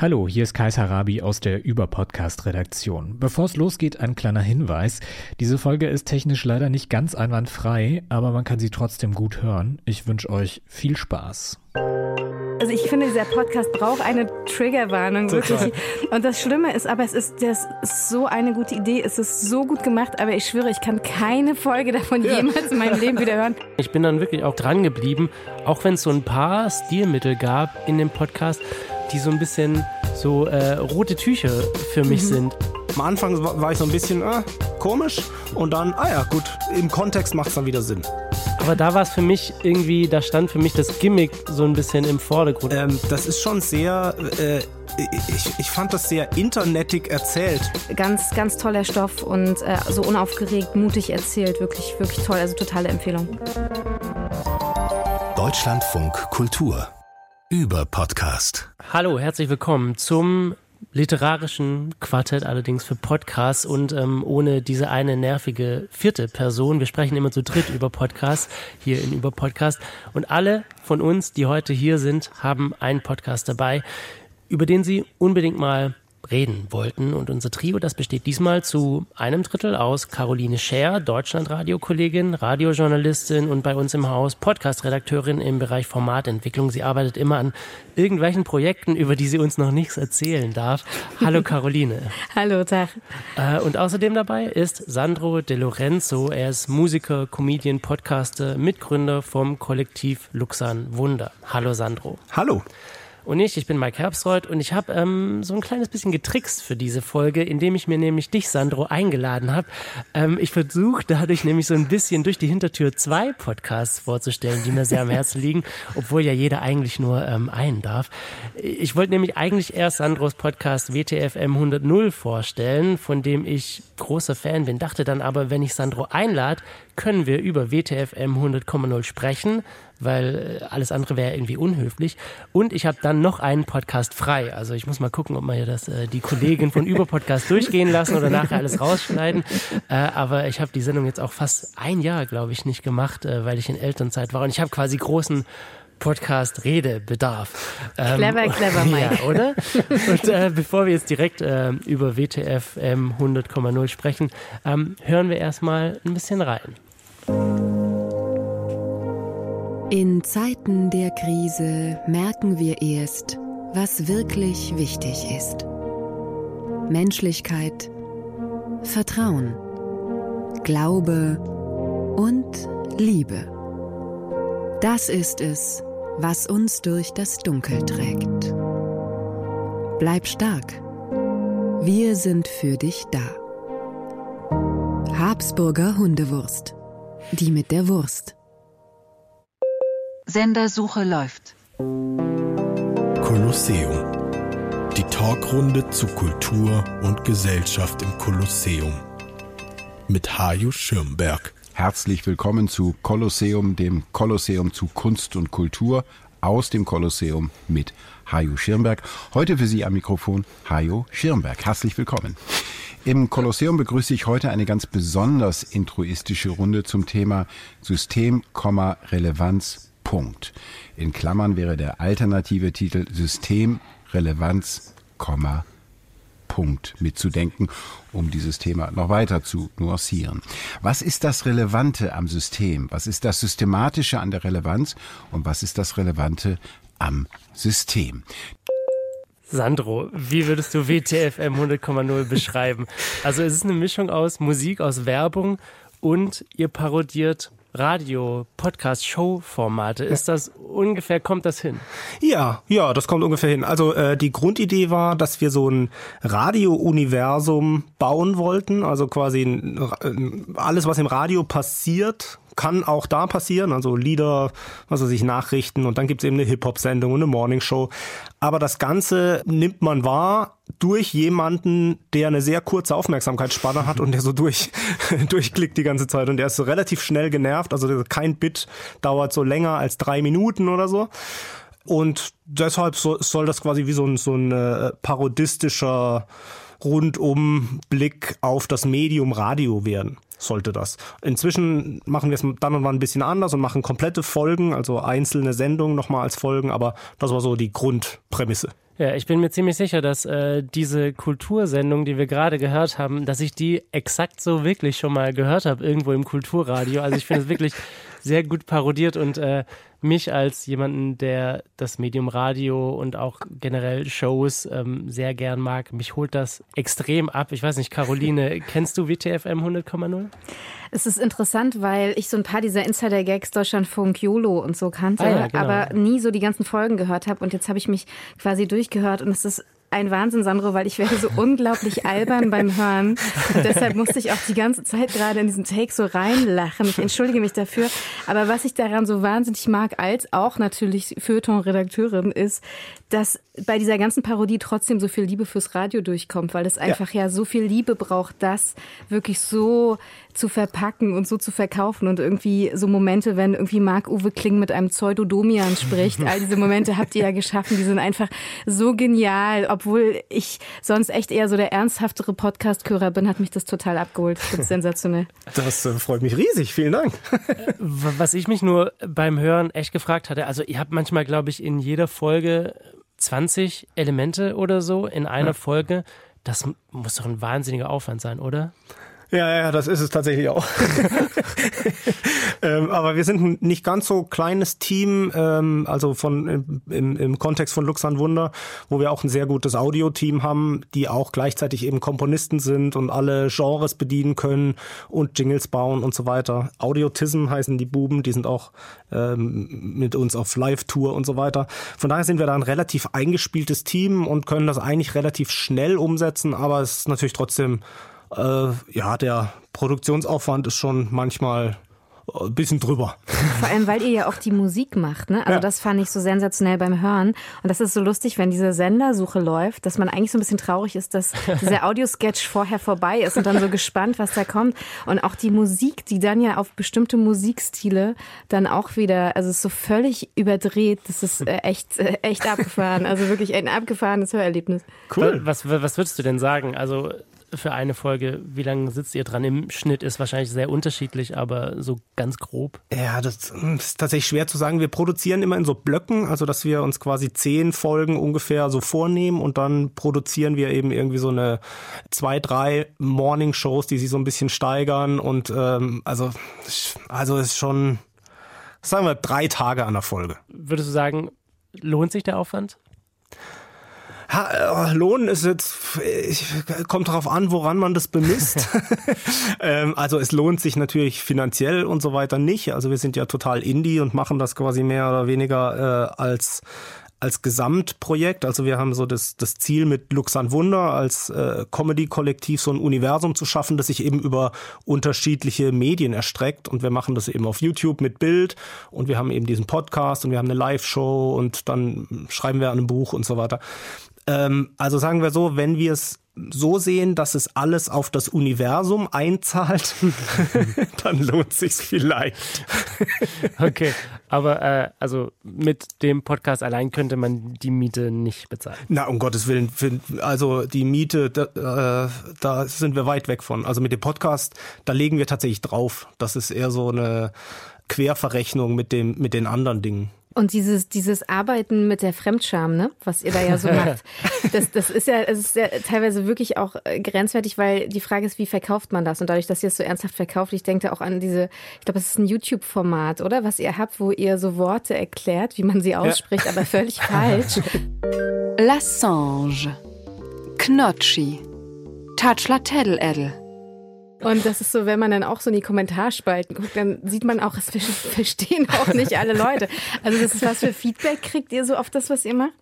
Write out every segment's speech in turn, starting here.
Hallo, hier ist Kaiser Rabi aus der Über-Podcast-Redaktion. Bevor es losgeht, ein kleiner Hinweis. Diese Folge ist technisch leider nicht ganz einwandfrei, aber man kann sie trotzdem gut hören. Ich wünsche euch viel Spaß. Also ich finde, dieser Podcast braucht eine Triggerwarnung, wirklich. Und das Schlimme ist, aber es ist, das ist so eine gute Idee, es ist so gut gemacht, aber ich schwöre, ich kann keine Folge davon jemals in meinem Leben wieder hören. Ich bin dann wirklich auch dran geblieben, auch wenn es so ein paar Stilmittel gab in dem Podcast, die so ein bisschen so äh, rote Tücher für mich mhm. sind. Am Anfang war ich so ein bisschen äh, komisch und dann, ah ja, gut, im Kontext macht es dann wieder Sinn. Aber da war es für mich irgendwie, da stand für mich das Gimmick so ein bisschen im Vordergrund. Ähm, das ist schon sehr, äh, ich, ich fand das sehr internetig erzählt. Ganz, ganz toller Stoff und äh, so unaufgeregt, mutig erzählt. Wirklich, wirklich toll. Also totale Empfehlung. Deutschlandfunk Kultur über Podcast. Hallo, herzlich willkommen zum literarischen Quartett allerdings für Podcasts und ähm, ohne diese eine nervige vierte Person. Wir sprechen immer zu dritt über Podcasts hier in über Podcast und alle von uns, die heute hier sind, haben einen Podcast dabei, über den sie unbedingt mal reden wollten. Und unser Trio, das besteht diesmal zu einem Drittel aus Caroline Scher, Deutschlandradio-Kollegin, Radiojournalistin und bei uns im Haus Podcast-Redakteurin im Bereich Formatentwicklung. Sie arbeitet immer an irgendwelchen Projekten, über die sie uns noch nichts erzählen darf. Hallo Caroline. Hallo, Tag. Äh, und außerdem dabei ist Sandro De Lorenzo. Er ist Musiker, Comedian, Podcaster, Mitgründer vom Kollektiv Luxan Wunder. Hallo Sandro. Hallo und ich. Ich bin Mike Herbstreuth und ich habe ähm, so ein kleines bisschen getrickst für diese Folge, indem ich mir nämlich dich, Sandro, eingeladen habe. Ähm, ich versuche dadurch nämlich so ein bisschen durch die Hintertür zwei Podcasts vorzustellen, die mir sehr am Herzen liegen, obwohl ja jeder eigentlich nur ähm, einen darf. Ich wollte nämlich eigentlich erst Sandros Podcast WTFM 100 vorstellen, von dem ich großer Fan bin, dachte dann aber, wenn ich Sandro einlade, können wir über WTFM 100,0 sprechen, weil äh, alles andere wäre irgendwie unhöflich. Und ich habe dann noch einen Podcast frei. Also ich muss mal gucken, ob wir das äh, die Kollegin von Überpodcast durchgehen lassen oder nachher alles rausschneiden. Äh, aber ich habe die Sendung jetzt auch fast ein Jahr, glaube ich, nicht gemacht, äh, weil ich in Elternzeit war. Und ich habe quasi großen Podcast Redebedarf. Ähm, clever, clever, Mike. Ja, oder? Und äh, bevor wir jetzt direkt äh, über WTF M 100,0 sprechen, ähm, hören wir erstmal ein bisschen rein. In Zeiten der Krise merken wir erst, was wirklich wichtig ist. Menschlichkeit, Vertrauen, Glaube und Liebe. Das ist es, was uns durch das Dunkel trägt. Bleib stark. Wir sind für dich da. Habsburger Hundewurst. Die mit der Wurst. Sendersuche läuft. Kolosseum. Die Talkrunde zu Kultur und Gesellschaft im Kolosseum. Mit Haju Schirmberg. Herzlich willkommen zu Kolosseum, dem Kolosseum zu Kunst und Kultur aus dem Kolosseum mit Hajo Schirmberg. Heute für Sie am Mikrofon Hajo Schirmberg. Herzlich willkommen. Im Kolosseum begrüße ich heute eine ganz besonders intruistische Runde zum Thema System, Relevanz, Punkt. In Klammern wäre der alternative Titel System, Relevanz, Punkt mitzudenken, um dieses Thema noch weiter zu nuancieren. Was ist das Relevante am System? Was ist das Systematische an der Relevanz? Und was ist das Relevante am System? Sandro, wie würdest du WTFM 100,0 beschreiben? Also es ist eine Mischung aus Musik, aus Werbung und ihr parodiert Radio, Podcast, Show-Formate. Ist das ungefähr, kommt das hin? Ja, ja, das kommt ungefähr hin. Also äh, die Grundidee war, dass wir so ein Radio-Universum bauen wollten. Also quasi äh, alles, was im Radio passiert, kann auch da passieren, also Lieder, was weiß ich, Nachrichten und dann gibt's eben eine Hip-Hop-Sendung und eine Morningshow. Aber das Ganze nimmt man wahr durch jemanden, der eine sehr kurze Aufmerksamkeitsspanne hat und der so durch, durchklickt die ganze Zeit und der ist so relativ schnell genervt, also kein Bit dauert so länger als drei Minuten oder so. Und deshalb soll das quasi wie so ein, so ein äh, parodistischer rundum Blick auf das Medium Radio werden sollte das. Inzwischen machen wir es dann und wann ein bisschen anders und machen komplette Folgen, also einzelne Sendungen nochmal als Folgen, aber das war so die Grundprämisse. Ja, ich bin mir ziemlich sicher, dass äh, diese Kultursendung, die wir gerade gehört haben, dass ich die exakt so wirklich schon mal gehört habe, irgendwo im Kulturradio. Also ich finde es wirklich sehr gut parodiert und äh, mich als jemanden, der das Medium Radio und auch generell Shows ähm, sehr gern mag, mich holt das extrem ab. Ich weiß nicht, Caroline, kennst du WTFM 100,0? Es ist interessant, weil ich so ein paar dieser Insider-Gags Deutschlandfunk, YOLO und so kannte, Ah ja, genau. aber nie so die ganzen Folgen gehört habe. Und jetzt habe ich mich quasi durchgehört und es ist ein Wahnsinn, Sandro, weil ich werde so unglaublich albern beim Hören. Und deshalb musste ich auch die ganze Zeit gerade in diesen Take so reinlachen. Ich entschuldige mich dafür. Aber was ich daran so wahnsinnig mag, als auch natürlich Feuilleton-Redakteurin, ist, dass bei dieser ganzen Parodie trotzdem so viel Liebe fürs Radio durchkommt, weil es einfach ja. so viel Liebe braucht, das wirklich so zu verpacken und so zu verkaufen und irgendwie so Momente, wenn irgendwie Marc-Uwe Kling mit einem Pseudodomian spricht. All diese Momente habt ihr ja geschaffen, die sind einfach so genial. Obwohl ich sonst echt eher so der ernsthaftere Podcast-Hörer bin, hat mich das total abgeholt. Das ist sensationell. Das äh, freut mich riesig. Vielen Dank. Was ich mich nur beim Hören echt gefragt hatte, also ihr habt manchmal, glaube ich, in jeder Folge 20 Elemente oder so in einer. Folge. Das muss doch ein wahnsinniger Aufwand sein, oder? Ja, ja, das ist es tatsächlich auch. ähm, aber wir sind ein nicht ganz so kleines Team, ähm, also von im, im Kontext von Luxan Wunder, wo wir auch ein sehr gutes Audio-Team haben, die auch gleichzeitig eben Komponisten sind und alle Genres bedienen können und Jingles bauen und so weiter. Audiotism heißen die Buben, die sind auch ähm, mit uns auf Live-Tour und so weiter. Von daher sind wir da ein relativ eingespieltes Team und können das eigentlich relativ schnell umsetzen, aber es ist natürlich trotzdem äh, ja, der Produktionsaufwand ist schon manchmal ein bisschen drüber. Vor allem, weil ihr ja auch die Musik macht, ne? Also ja. das fand ich so sensationell beim Hören. Und das ist so lustig, wenn diese Sendersuche läuft, dass man eigentlich so ein bisschen traurig ist, dass dieser Audiosketch vorher vorbei ist und dann so gespannt, was da kommt. Und auch die Musik, die dann ja auf bestimmte Musikstile dann auch wieder, also es ist so völlig überdreht. Das ist äh, echt, äh, echt abgefahren. Also wirklich ein abgefahrenes Hörerlebnis. Cool. Was, was würdest du denn sagen? Also für eine Folge? Wie lange sitzt ihr dran? Im Schnitt ist wahrscheinlich sehr unterschiedlich, aber so ganz grob. Ja, das ist tatsächlich schwer zu sagen. Wir produzieren immer in so Blöcken, also dass wir uns quasi zehn Folgen ungefähr so vornehmen und dann produzieren wir eben irgendwie so eine zwei, drei Morning-Shows, die sich so ein bisschen steigern und ähm, also, also ist schon, sagen wir, drei Tage an der Folge. Würdest du sagen, lohnt sich der Aufwand? Ha, äh, Lohn ist jetzt, ich, kommt darauf an, woran man das bemisst. ähm, also es lohnt sich natürlich finanziell und so weiter nicht. Also wir sind ja total Indie und machen das quasi mehr oder weniger äh, als als Gesamtprojekt. Also wir haben so das, das Ziel mit Lux an Wunder als äh, Comedy-Kollektiv so ein Universum zu schaffen, das sich eben über unterschiedliche Medien erstreckt. Und wir machen das eben auf YouTube mit Bild und wir haben eben diesen Podcast und wir haben eine Live-Show und dann schreiben wir an einem Buch und so weiter. Ähm, also sagen wir so, wenn wir es so sehen, dass es alles auf das Universum einzahlt, dann lohnt sich's vielleicht. okay, aber äh, also mit dem Podcast allein könnte man die Miete nicht bezahlen. Na, um Gottes Willen, also die Miete, da, äh, da sind wir weit weg von. Also mit dem Podcast, da legen wir tatsächlich drauf. Das ist eher so eine Querverrechnung mit dem mit den anderen Dingen. Und dieses, dieses Arbeiten mit der Fremdscham, ne, was ihr da ja so macht, das, das ist ja, es ist ja teilweise wirklich auch äh, grenzwertig, weil die Frage ist, wie verkauft man das? Und dadurch, dass ihr es so ernsthaft verkauft, ich denke auch an diese, ich glaube, es ist ein YouTube-Format, oder? Was ihr habt, wo ihr so Worte erklärt, wie man sie ausspricht, ja. aber völlig falsch. Lassange. Knotschi. Tatschlateddel-Eddel. Und das ist so, wenn man dann auch so in die Kommentarspalten guckt, dann sieht man auch, es verstehen auch nicht alle Leute. Also das ist was für Feedback kriegt ihr so auf das, was ihr macht?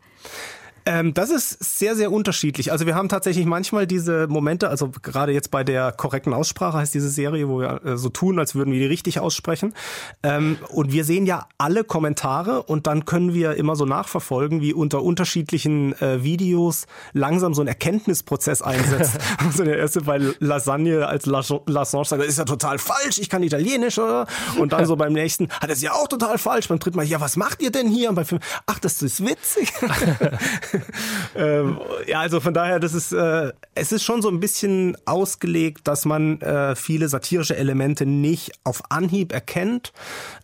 Ähm, das ist sehr, sehr unterschiedlich. Also wir haben tatsächlich manchmal diese Momente, also gerade jetzt bei der korrekten Aussprache heißt diese Serie, wo wir äh, so tun, als würden wir die richtig aussprechen. Ähm, und wir sehen ja alle Kommentare und dann können wir immer so nachverfolgen, wie unter unterschiedlichen äh, Videos langsam so ein Erkenntnisprozess einsetzt. also der erste bei Lasagne als Lassange sagt, das ist ja total falsch, ich kann Italienisch, oder? Und dann so beim nächsten, hat er es ja auch total falsch. Beim dritten Mal, ja, was macht ihr denn hier? Und beim fünften, ach, das ist witzig. ähm, ja, also von daher, das ist, äh, es ist schon so ein bisschen ausgelegt, dass man äh, viele satirische Elemente nicht auf Anhieb erkennt.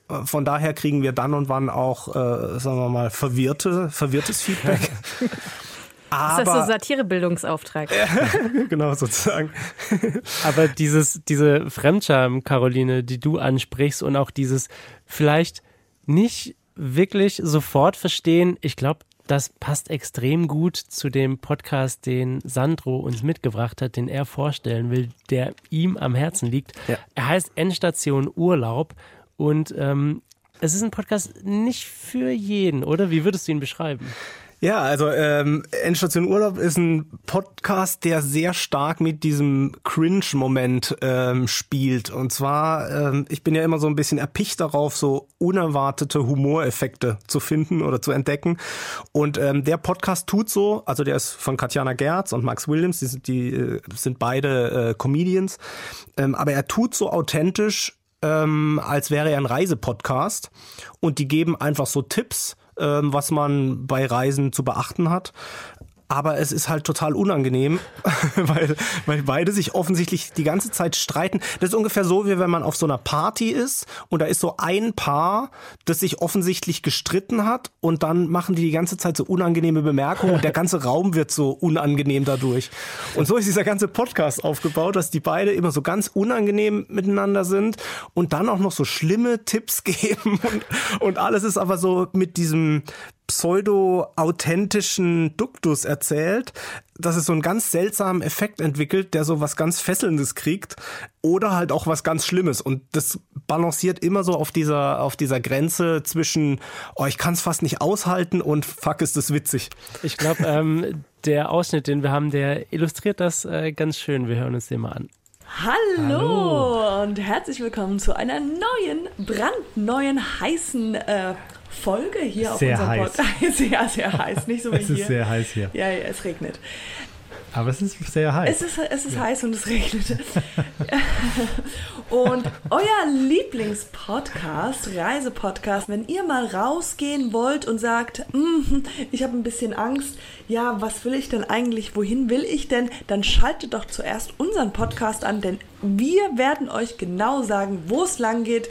Äh, von daher kriegen wir dann und wann auch, äh, sagen wir mal, verwirrte, verwirrtes Feedback. Aber, ist das so Satirebildungsauftrag? genau, sozusagen. Aber dieses, diese Fremdscham, Caroline, die du ansprichst und auch dieses vielleicht nicht wirklich sofort verstehen, ich glaube, das passt extrem gut zu dem Podcast, den Sandro uns mitgebracht hat, den er vorstellen will, der ihm am Herzen liegt. Ja. Er heißt Endstation Urlaub und ähm, es ist ein Podcast nicht für jeden, oder? Wie würdest du ihn beschreiben? Ja, also ähm, Endstation Urlaub ist ein Podcast, der sehr stark mit diesem Cringe-Moment ähm, spielt. Und zwar, ähm, ich bin ja immer so ein bisschen erpicht darauf, so unerwartete Humoreffekte zu finden oder zu entdecken. Und ähm, der Podcast tut so, also der ist von Katjana Gerz und Max Williams, die sind, die, äh, sind beide äh, Comedians, ähm, aber er tut so authentisch, ähm, als wäre er ein Reisepodcast. Und die geben einfach so Tipps was man bei Reisen zu beachten hat aber es ist halt total unangenehm, weil, weil beide sich offensichtlich die ganze Zeit streiten. Das ist ungefähr so, wie wenn man auf so einer Party ist und da ist so ein Paar, das sich offensichtlich gestritten hat und dann machen die die ganze Zeit so unangenehme Bemerkungen und der ganze Raum wird so unangenehm dadurch. Und so ist dieser ganze Podcast aufgebaut, dass die beide immer so ganz unangenehm miteinander sind und dann auch noch so schlimme Tipps geben und, und alles ist aber so mit diesem pseudo-authentischen Duktus erzählt, dass es so einen ganz seltsamen Effekt entwickelt, der so was ganz Fesselndes kriegt oder halt auch was ganz Schlimmes. Und das balanciert immer so auf dieser, auf dieser Grenze zwischen, oh, ich kann es fast nicht aushalten und fuck, ist das witzig. Ich glaube, ähm, der Ausschnitt, den wir haben, der illustriert das äh, ganz schön. Wir hören uns den mal an. Hallo, Hallo, und herzlich willkommen zu einer neuen, brandneuen, heißen äh, Folge hier sehr auf unserem Podcast. sehr, sehr heiß, nicht so wie es hier. Es ist sehr heiß hier. Ja, ja, es regnet. Aber es ist sehr heiß. Es ist, es ist ja. heiß und es regnet. und euer Lieblingspodcast, Reisepodcast, wenn ihr mal rausgehen wollt und sagt, mm, ich habe ein bisschen Angst, ja, was will ich denn eigentlich, wohin will ich denn, dann schaltet doch zuerst unseren Podcast an, denn wir werden euch genau sagen, wo es lang geht,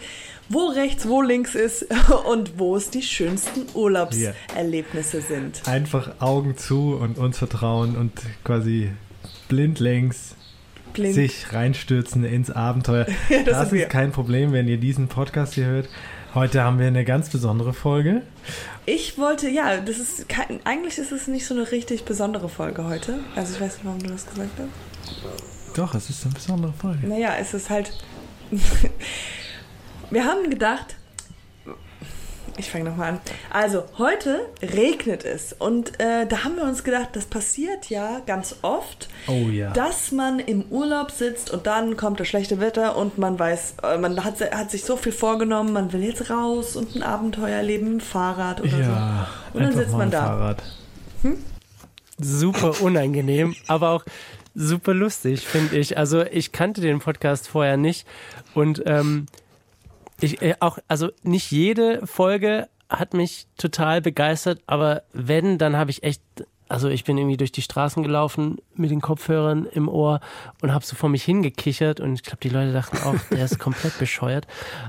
wo rechts, wo links ist und wo es die schönsten Urlaubserlebnisse yeah. sind. Einfach Augen zu und uns vertrauen und quasi blindlings Blind. sich reinstürzen ins Abenteuer. das, das ist kein Problem, wenn ihr diesen Podcast hier hört. Heute haben wir eine ganz besondere Folge. Ich wollte, ja, das ist kein, eigentlich ist es nicht so eine richtig besondere Folge heute. Also ich weiß nicht, warum du das gesagt hast. Doch, es ist eine besondere Folge. Naja, es ist halt. wir haben gedacht, ich fange nochmal an. Also, heute regnet es. Und äh, da haben wir uns gedacht, das passiert ja ganz oft, oh, ja. dass man im Urlaub sitzt und dann kommt das schlechte Wetter und man weiß, äh, man hat, hat sich so viel vorgenommen, man will jetzt raus und ein Abenteuer erleben, ein Fahrrad oder ja, so. Und dann sitzt man da. Fahrrad. Hm? Super unangenehm, aber auch super lustig, finde ich. Also, ich kannte den Podcast vorher nicht und ähm, ich äh, auch, also nicht jede Folge hat mich total begeistert, aber wenn, dann habe ich echt also ich bin irgendwie durch die Straßen gelaufen mit den Kopfhörern im Ohr und habe so vor mich hingekichert und ich glaube, die Leute dachten auch, der ist komplett bescheuert.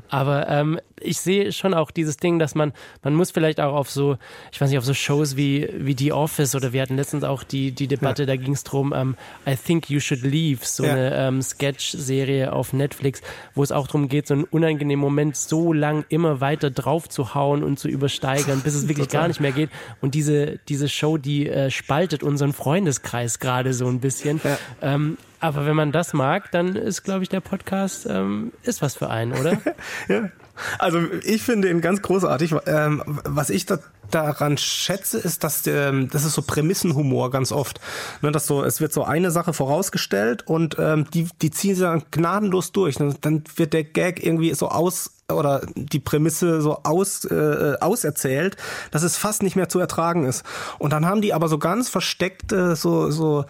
Aber ähm, ich sehe schon auch dieses Ding, dass man, man muss vielleicht auch auf so, ich weiß nicht, auf so Shows wie, wie The Office oder wir hatten letztens auch die, die Debatte, ja. da ging es drum, ähm, I Think You Should Leave, so ja. eine ähm, Sketch-Serie auf Netflix, wo es auch darum geht, so einen unangenehmen Moment so lang immer weiter drauf zu hauen und zu übersteigern, bis es wirklich gar nicht mehr geht. Und diese, diese Show, die äh, spaltet unseren Freundeskreis gerade so ein bisschen. Ja. Ähm, aber wenn man das mag, dann ist, glaube ich, der Podcast ähm, ist was für einen, oder? ja. Also ich finde ihn ganz großartig. Ähm, was ich da, daran schätze, ist, dass ähm, das ist so Prämissenhumor ganz oft. Ne, dass so, es wird so eine Sache vorausgestellt und ähm, die, die ziehen sie dann gnadenlos durch. Dann wird der Gag irgendwie so aus oder die Prämisse so aus, äh, auserzählt, dass es fast nicht mehr zu ertragen ist. Und dann haben die aber so ganz versteckte, so, so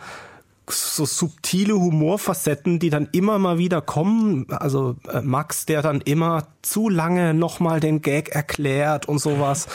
so subtile Humorfacetten, die dann immer mal wieder kommen. Also äh, Max, der dann immer zu lange nochmal den Gag erklärt und sowas.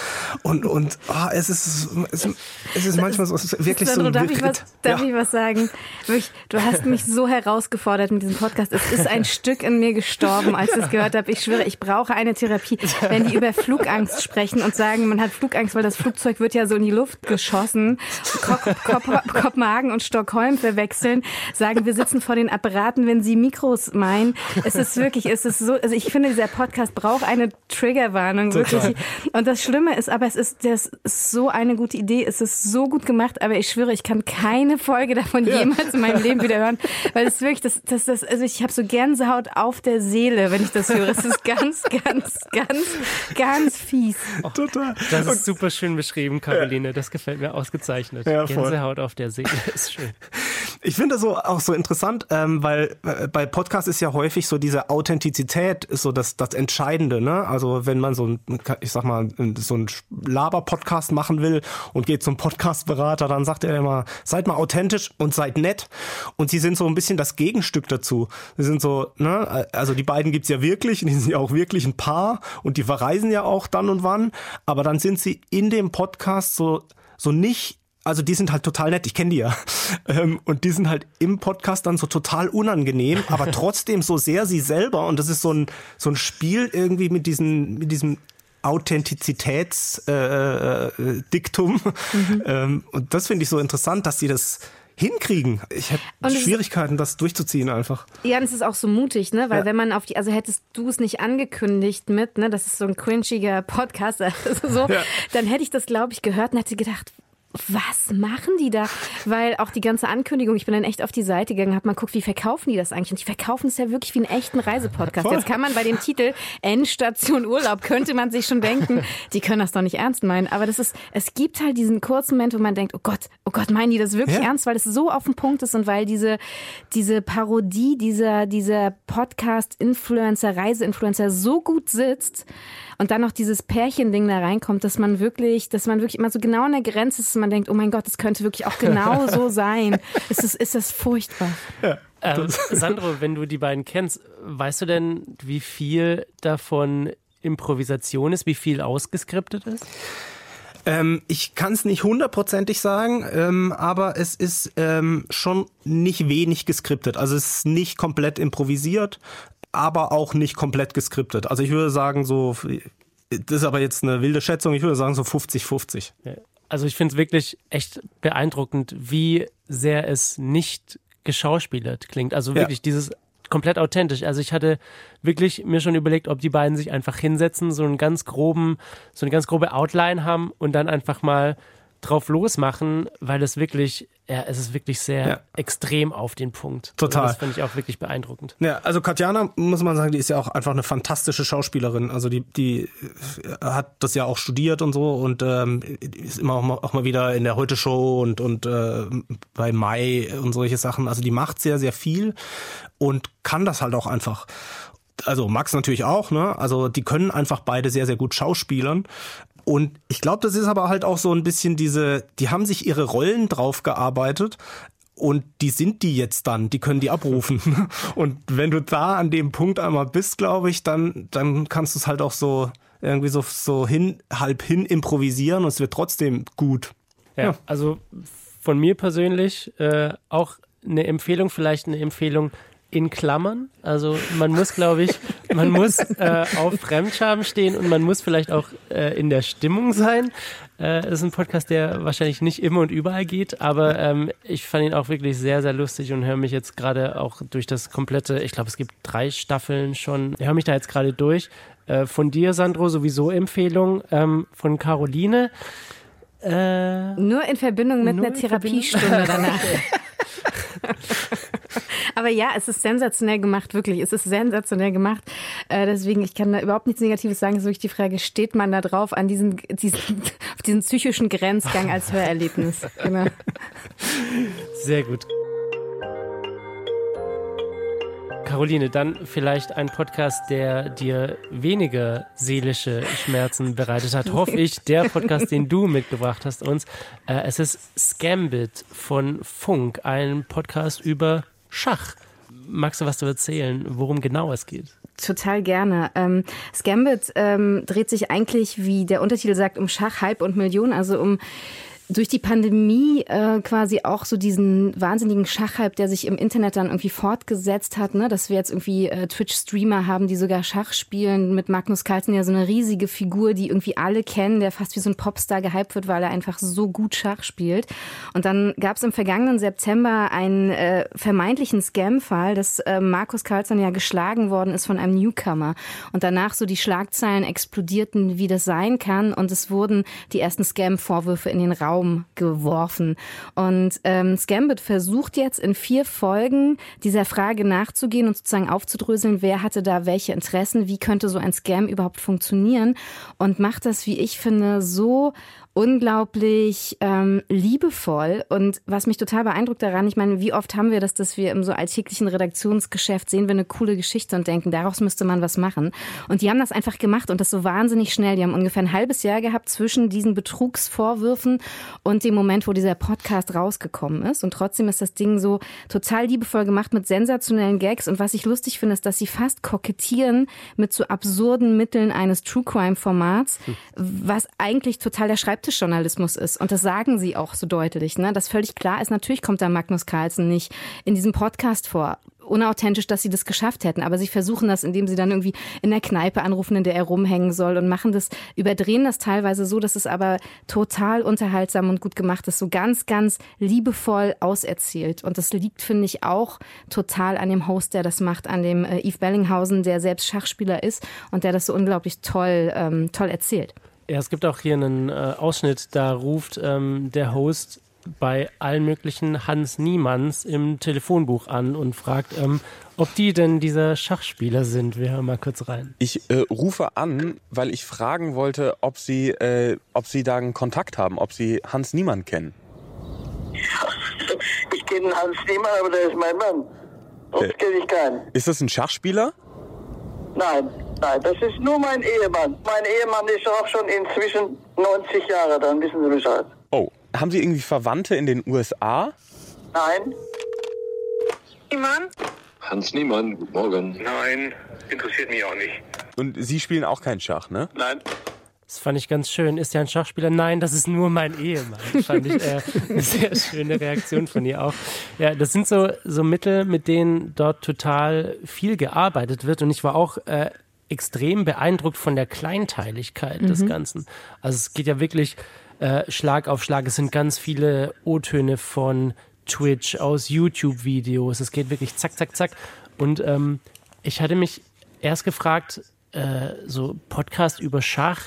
Und, und oh, es, ist, es, es ist manchmal so, es ist wirklich Sandro, so darf, ich was, darf ja. ich was sagen? Wirklich, du hast mich so herausgefordert mit diesem Podcast. Es ist ein Stück in mir gestorben, als ich es gehört habe. Ich schwöre, ich brauche eine Therapie. Wenn die über Flugangst sprechen und sagen, man hat Flugangst, weil das Flugzeug wird ja so in die Luft geschossen. Kop Kop Kopenhagen und Stockholm verwechseln, sagen, wir sitzen vor den Apparaten, wenn sie Mikros meinen. Es ist wirklich, es ist so, also ich finde, dieser Podcast braucht eine Triggerwarnung, wirklich. Und das Schlimme ist, aber es ist, das ist so eine gute Idee, es ist so gut gemacht, aber ich schwöre, ich kann keine Folge davon jemals in meinem Leben wieder hören, weil es wirklich, das, das, das, also ich habe so Gänsehaut auf der Seele, wenn ich das höre. Es ist ganz, ganz, ganz, ganz fies. Total. Das ist super schön beschrieben, Caroline. Das gefällt mir ausgezeichnet. Ja. Gänsehaut auf der Seele ist schön. Ich finde so auch so interessant, ähm, weil äh, bei Podcasts ist ja häufig so diese Authentizität ist so das, das Entscheidende, ne? Also wenn man so ein, ich sag mal, so ein Laber-Podcast machen will und geht zum Podcast-Berater, dann sagt er immer, seid mal authentisch und seid nett. Und sie sind so ein bisschen das Gegenstück dazu. Sie sind so, ne, also die beiden gibt's ja wirklich, und die sind ja auch wirklich ein Paar und die verreisen ja auch dann und wann, aber dann sind sie in dem Podcast so, so nicht also die sind halt total nett, ich kenne die ja. Ähm, und die sind halt im Podcast dann so total unangenehm, aber trotzdem so sehr sie selber. Und das ist so ein, so ein Spiel irgendwie mit, diesen, mit diesem Authentizitätsdiktum. Äh, äh, Diktum. Ähm, und das finde ich so interessant, dass die das hinkriegen. Ich hätte es- Schwierigkeiten, das durchzuziehen einfach. Ja, und es ist auch so mutig, ne? Weil Ja. wenn man auf die, also hättest du es nicht angekündigt mit, ne, das ist so ein cringiger Podcast, also so, Ja. dann hätte ich das, glaube ich, gehört und hätte gedacht, was machen die da? Weil auch die ganze Ankündigung, ich bin dann echt auf die Seite gegangen, habe mal geguckt, wie verkaufen die das eigentlich? Und die verkaufen es ja wirklich wie einen echten Reisepodcast. Voll. Jetzt kann man bei dem Titel Endstation Urlaub, könnte man sich schon denken, die können das doch nicht ernst meinen. Aber das ist, es gibt halt diesen kurzen Moment, wo man denkt, oh Gott, oh Gott, meinen die das wirklich Ja. ernst? Weil es so auf den Punkt ist und weil diese, diese Parodie dieser, dieser Podcast-Influencer, Reiseinfluencer so gut sitzt und dann noch dieses Pärchending da reinkommt, dass man wirklich, dass man wirklich immer so genau an der Grenze ist, dass man denkt, oh mein Gott, das könnte wirklich auch genau so sein. Ist das, ist das furchtbar? Ähm, Sandro, wenn du die beiden kennst, weißt du denn, wie viel davon Improvisation ist, wie viel ausgeskriptet ist? Ähm, ich kann es nicht hundertprozentig sagen, ähm, aber es ist ähm, schon nicht wenig geskriptet. Also es ist nicht komplett improvisiert, aber auch nicht komplett geskriptet. Also ich würde sagen so, das ist aber jetzt eine wilde Schätzung, ich würde sagen so 50-50. Also ich finde es wirklich echt beeindruckend, wie sehr es nicht geschauspielert klingt. Also Ja. wirklich dieses komplett authentisch. Also ich hatte wirklich mir schon überlegt, ob die beiden sich einfach hinsetzen, so einen ganz groben, so eine ganz grobe Outline haben und dann einfach mal drauf losmachen, weil es wirklich, ja, es ist wirklich sehr Ja. extrem auf den Punkt. Total. Also das finde ich auch wirklich beeindruckend. Ja, also Katjana, muss man sagen, die ist ja auch einfach eine fantastische Schauspielerin. Also die, die äh, hat das ja auch studiert und so und ähm, ist immer auch mal, auch mal wieder in der Heute-Show und, und äh, bei Mai und solche Sachen. Also die macht sehr, sehr viel und kann das halt auch einfach. Also Max natürlich auch, ne? Also die können einfach beide sehr, sehr gut schauspielern. Und ich glaube, das ist aber halt auch so ein bisschen diese, die haben sich ihre Rollen drauf gearbeitet und die sind die jetzt dann, die können die abrufen. Und wenn du da an dem Punkt einmal bist, glaube ich, dann, dann kannst du es halt auch so irgendwie so, so hin, halb hin improvisieren und es wird trotzdem gut. Ja, Ja. also von mir persönlich äh, auch eine Empfehlung, vielleicht eine Empfehlung in Klammern. Also man muss, glaube ich, man muss äh, auf Fremdscham stehen und man muss vielleicht auch äh, in der Stimmung sein. Äh, das ist ein Podcast, der wahrscheinlich nicht immer und überall geht, aber ähm, ich fand ihn auch wirklich sehr, sehr lustig und höre mich jetzt gerade auch durch das komplette, ich glaube, es gibt drei Staffeln schon, höre mich da jetzt gerade durch. Äh, von dir, Sandro, sowieso Empfehlung. Ähm, von Caroline. Äh, Nur in Verbindung mit einer? Therapiestunde danach. Aber ja, es ist sensationell gemacht, wirklich. Es ist sensationell gemacht. Äh, deswegen, ich kann da überhaupt nichts Negatives sagen. Es ist wirklich die Frage, steht man da drauf an diesen, diesen, auf diesen psychischen Grenzgang als Hörerlebnis? Genau. Sehr gut. Caroline, dann vielleicht ein Podcast, der dir weniger seelische Schmerzen bereitet hat, hoffe ich. Der Podcast, den du mitgebracht hast uns. Äh, es ist Scambit von Funk, ein Podcast über Schach. Magst du was zu erzählen, worum genau es geht? Total gerne. Ähm, Scambit ähm, dreht sich eigentlich, wie der Untertitel sagt, um Schach, Hype und Millionen, also um durch die Pandemie äh, quasi auch so diesen wahnsinnigen Schachhype, der sich im Internet dann irgendwie fortgesetzt hat, ne? dass wir jetzt irgendwie äh, Twitch-Streamer haben, die sogar Schach spielen, mit Magnus Carlsen ja so eine riesige Figur, die irgendwie alle kennen, der fast wie so ein Popstar gehypt wird, weil er einfach so gut Schach spielt. Und dann gab es im vergangenen September einen äh, vermeintlichen Scam-Fall, dass äh, Markus Carlsen ja geschlagen worden ist von einem Newcomer. Und danach so die Schlagzeilen explodierten, wie das sein kann. Und es wurden die ersten Scam-Vorwürfe in den Raum Raum geworfen. Und ähm, Scambit versucht jetzt in vier Folgen dieser Frage nachzugehen und sozusagen aufzudröseln, wer hatte da welche Interessen, wie könnte so ein Scam überhaupt funktionieren und macht das, wie ich finde, so unglaublich ähm, liebevoll. Und was mich total beeindruckt daran, ich meine, wie oft haben wir das, dass wir im so alltäglichen Redaktionsgeschäft sehen wir eine coole Geschichte und denken, daraus müsste man was machen. Und die haben das einfach gemacht und das so wahnsinnig schnell. Die haben ungefähr ein halbes Jahr gehabt zwischen diesen Betrugsvorwürfen und dem Moment, wo dieser Podcast rausgekommen ist. Und trotzdem ist das Ding so total liebevoll gemacht mit sensationellen Gags. Und was ich lustig finde, ist, dass sie fast kokettieren mit so absurden Mitteln eines True Crime Formats, was eigentlich total der Schreibtisch Schreibtischjournalismus ist. Und das sagen sie auch so deutlich, ne? dass völlig klar ist, natürlich kommt da Magnus Carlsen nicht in diesem Podcast vor unauthentisch, dass sie das geschafft hätten. Aber sie versuchen das, indem sie dann irgendwie in der Kneipe anrufen, in der er rumhängen soll und machen das, überdrehen das teilweise so, dass es aber total unterhaltsam und gut gemacht ist. So ganz, ganz liebevoll auserzählt. Und das liegt, finde ich, auch total an dem Host, der das macht, an dem äh, Yves Bellinghausen, der selbst Schachspieler ist und der das so unglaublich toll, ähm, toll erzählt. Ja, es gibt auch hier einen äh, Ausschnitt, da ruft ähm, der Host bei allen möglichen Hans Niemanns im Telefonbuch an und fragt, ähm, ob die denn dieser Schachspieler sind. Wir hören mal kurz rein. Ich äh, rufe an, weil ich fragen wollte, ob Sie, äh, ob Sie da einen Kontakt haben, ob Sie Hans Niemann kennen. Ich kenne Hans Niemann, aber der ist mein Mann. Sonst Äh. kenne ich keinen. Ist das ein Schachspieler? Nein, nein, das ist nur mein Ehemann. Mein Ehemann ist auch schon inzwischen 90 Jahre, dann wissen Sie Bescheid. Oh, haben Sie irgendwie Verwandte in den USA? Nein? Niemann? Hans Niemann, guten Morgen. Nein, interessiert mich auch nicht. Und Sie spielen auch keinen Schach, ne? Nein. Das fand ich ganz schön. Ist ja ein Schachspieler? Nein, das ist nur mein Ehemann. Fand ich äh, eine sehr schöne Reaktion von ihr auch. Ja, das sind so, so Mittel, mit denen dort total viel gearbeitet wird. Und ich war auch äh, extrem beeindruckt von der Kleinteiligkeit des Mhm. Ganzen. Also es geht ja wirklich äh, Schlag auf Schlag. Es sind ganz viele O-Töne von Twitch, aus YouTube-Videos. Es geht wirklich zack, zack, zack. Und ähm, ich hatte mich erst gefragt, äh, so Podcast über Schach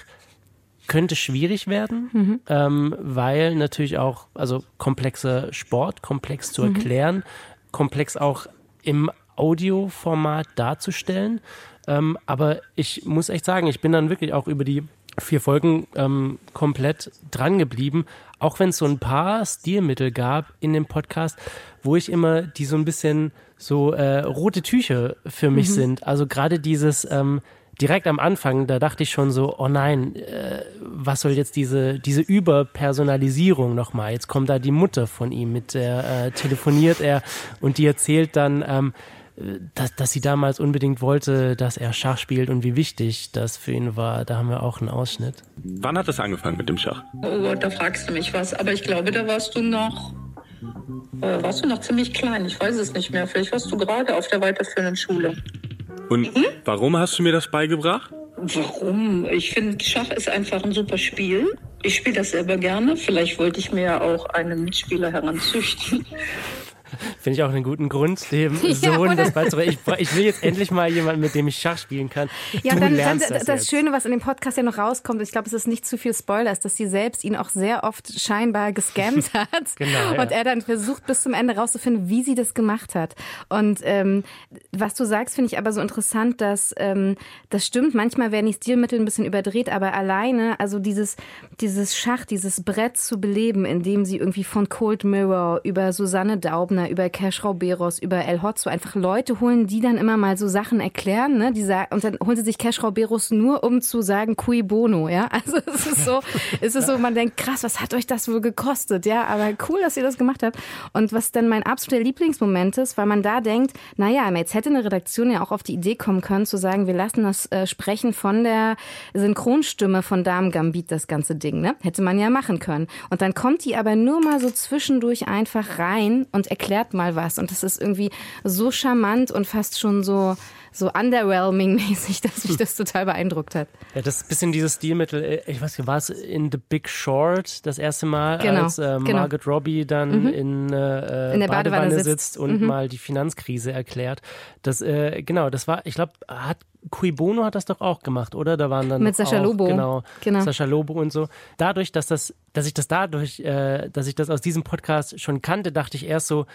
könnte schwierig werden, Mhm. ähm, weil natürlich auch, also komplexer Sport, komplex zu Mhm. erklären, komplex auch im Audioformat darzustellen. Ähm, aber ich muss echt sagen, ich bin dann wirklich auch über die vier Folgen ähm, komplett dran geblieben, auch wenn es so ein paar Stilmittel gab in dem Podcast, wo ich immer die so ein bisschen so äh, rote Tücher für mich Mhm. sind. Also gerade dieses ähm, direkt am Anfang, da dachte ich schon so, oh nein, äh, was soll jetzt diese, diese Überpersonalisierung nochmal? Jetzt kommt da die Mutter von ihm, mit der äh, telefoniert er und die erzählt dann, ähm, äh, dass, dass sie damals unbedingt wollte, dass er Schach spielt und wie wichtig das für ihn war. Da haben wir auch einen Ausschnitt. Wann hat das angefangen mit dem Schach? Oh Gott, da fragst du mich was. Aber ich glaube, da warst du noch. Äh, warst du noch ziemlich klein? Ich weiß es nicht mehr. Vielleicht warst du gerade auf der weiterführenden Schule. Und warum hast du mir das beigebracht? Warum? Ich finde, Schach ist einfach ein super Spiel. Ich spiele das selber gerne. Vielleicht wollte ich mir ja auch einen Mitspieler heranzüchten. Finde ich auch einen guten Grund, dem Ja, Sohn das beizubringen. Ich, will jetzt endlich mal jemanden, mit dem ich Schach spielen kann. Ja, du dann, dann das, das. Schöne, was in dem Podcast ja noch rauskommt, ich glaube, es ist nicht zu viel Spoiler, ist, dass sie selbst ihn auch sehr oft scheinbar gescammt hat. Genau, ja. Und er dann versucht, bis zum Ende rauszufinden, wie sie das gemacht hat. Und ähm, was du sagst, finde ich aber so interessant, dass ähm, das stimmt. Manchmal werden die Stilmittel ein bisschen überdreht, aber alleine, also dieses, dieses Schach, dieses Brett zu beleben, indem sie irgendwie von Cold Mirror über Susanne Daubner über Cash Rauberos, über El Hotzo einfach Leute holen, die dann immer mal so Sachen erklären, ne? Die sagen, und dann holen sie sich Cash Rauberos nur, um zu sagen, cui bono, ja? Also es ist so, es ist so, man denkt, krass, was hat euch das wohl gekostet, ja? Aber cool, dass ihr das gemacht habt. Und was dann mein absoluter Lieblingsmoment ist, weil man da denkt, naja, jetzt hätte eine Redaktion ja auch auf die Idee kommen können, zu sagen, wir lassen das äh, Sprechen von der Synchronstimme von Dame Gambit, das ganze Ding, ne? Hätte man ja machen können. Und dann kommt die aber nur mal so zwischendurch einfach rein und erklärt mal was. Und das ist irgendwie so charmant und fast schon so, so underwhelming-mäßig, dass mich das total beeindruckt hat. Ja, das ist ein bisschen dieses Stilmittel. äh, Ich weiß nicht, war es in The Big Short das erste Mal, Genau, als äh, genau. Margaret Robbie dann Mhm. in, äh, In der Badewanne, Badewanne sitzt, sitzt. und Mhm. mal die Finanzkrise erklärt. Das, äh, genau, das war, ich glaube, hat Cui Bono hat das doch auch gemacht, oder? Da waren dann Mit Sascha auch, Lobo. Genau, Genau. Sascha Lobo und so. Dadurch, dass das, dass ich das dadurch, äh, dass ich das aus diesem Podcast schon kannte, dachte ich erst so,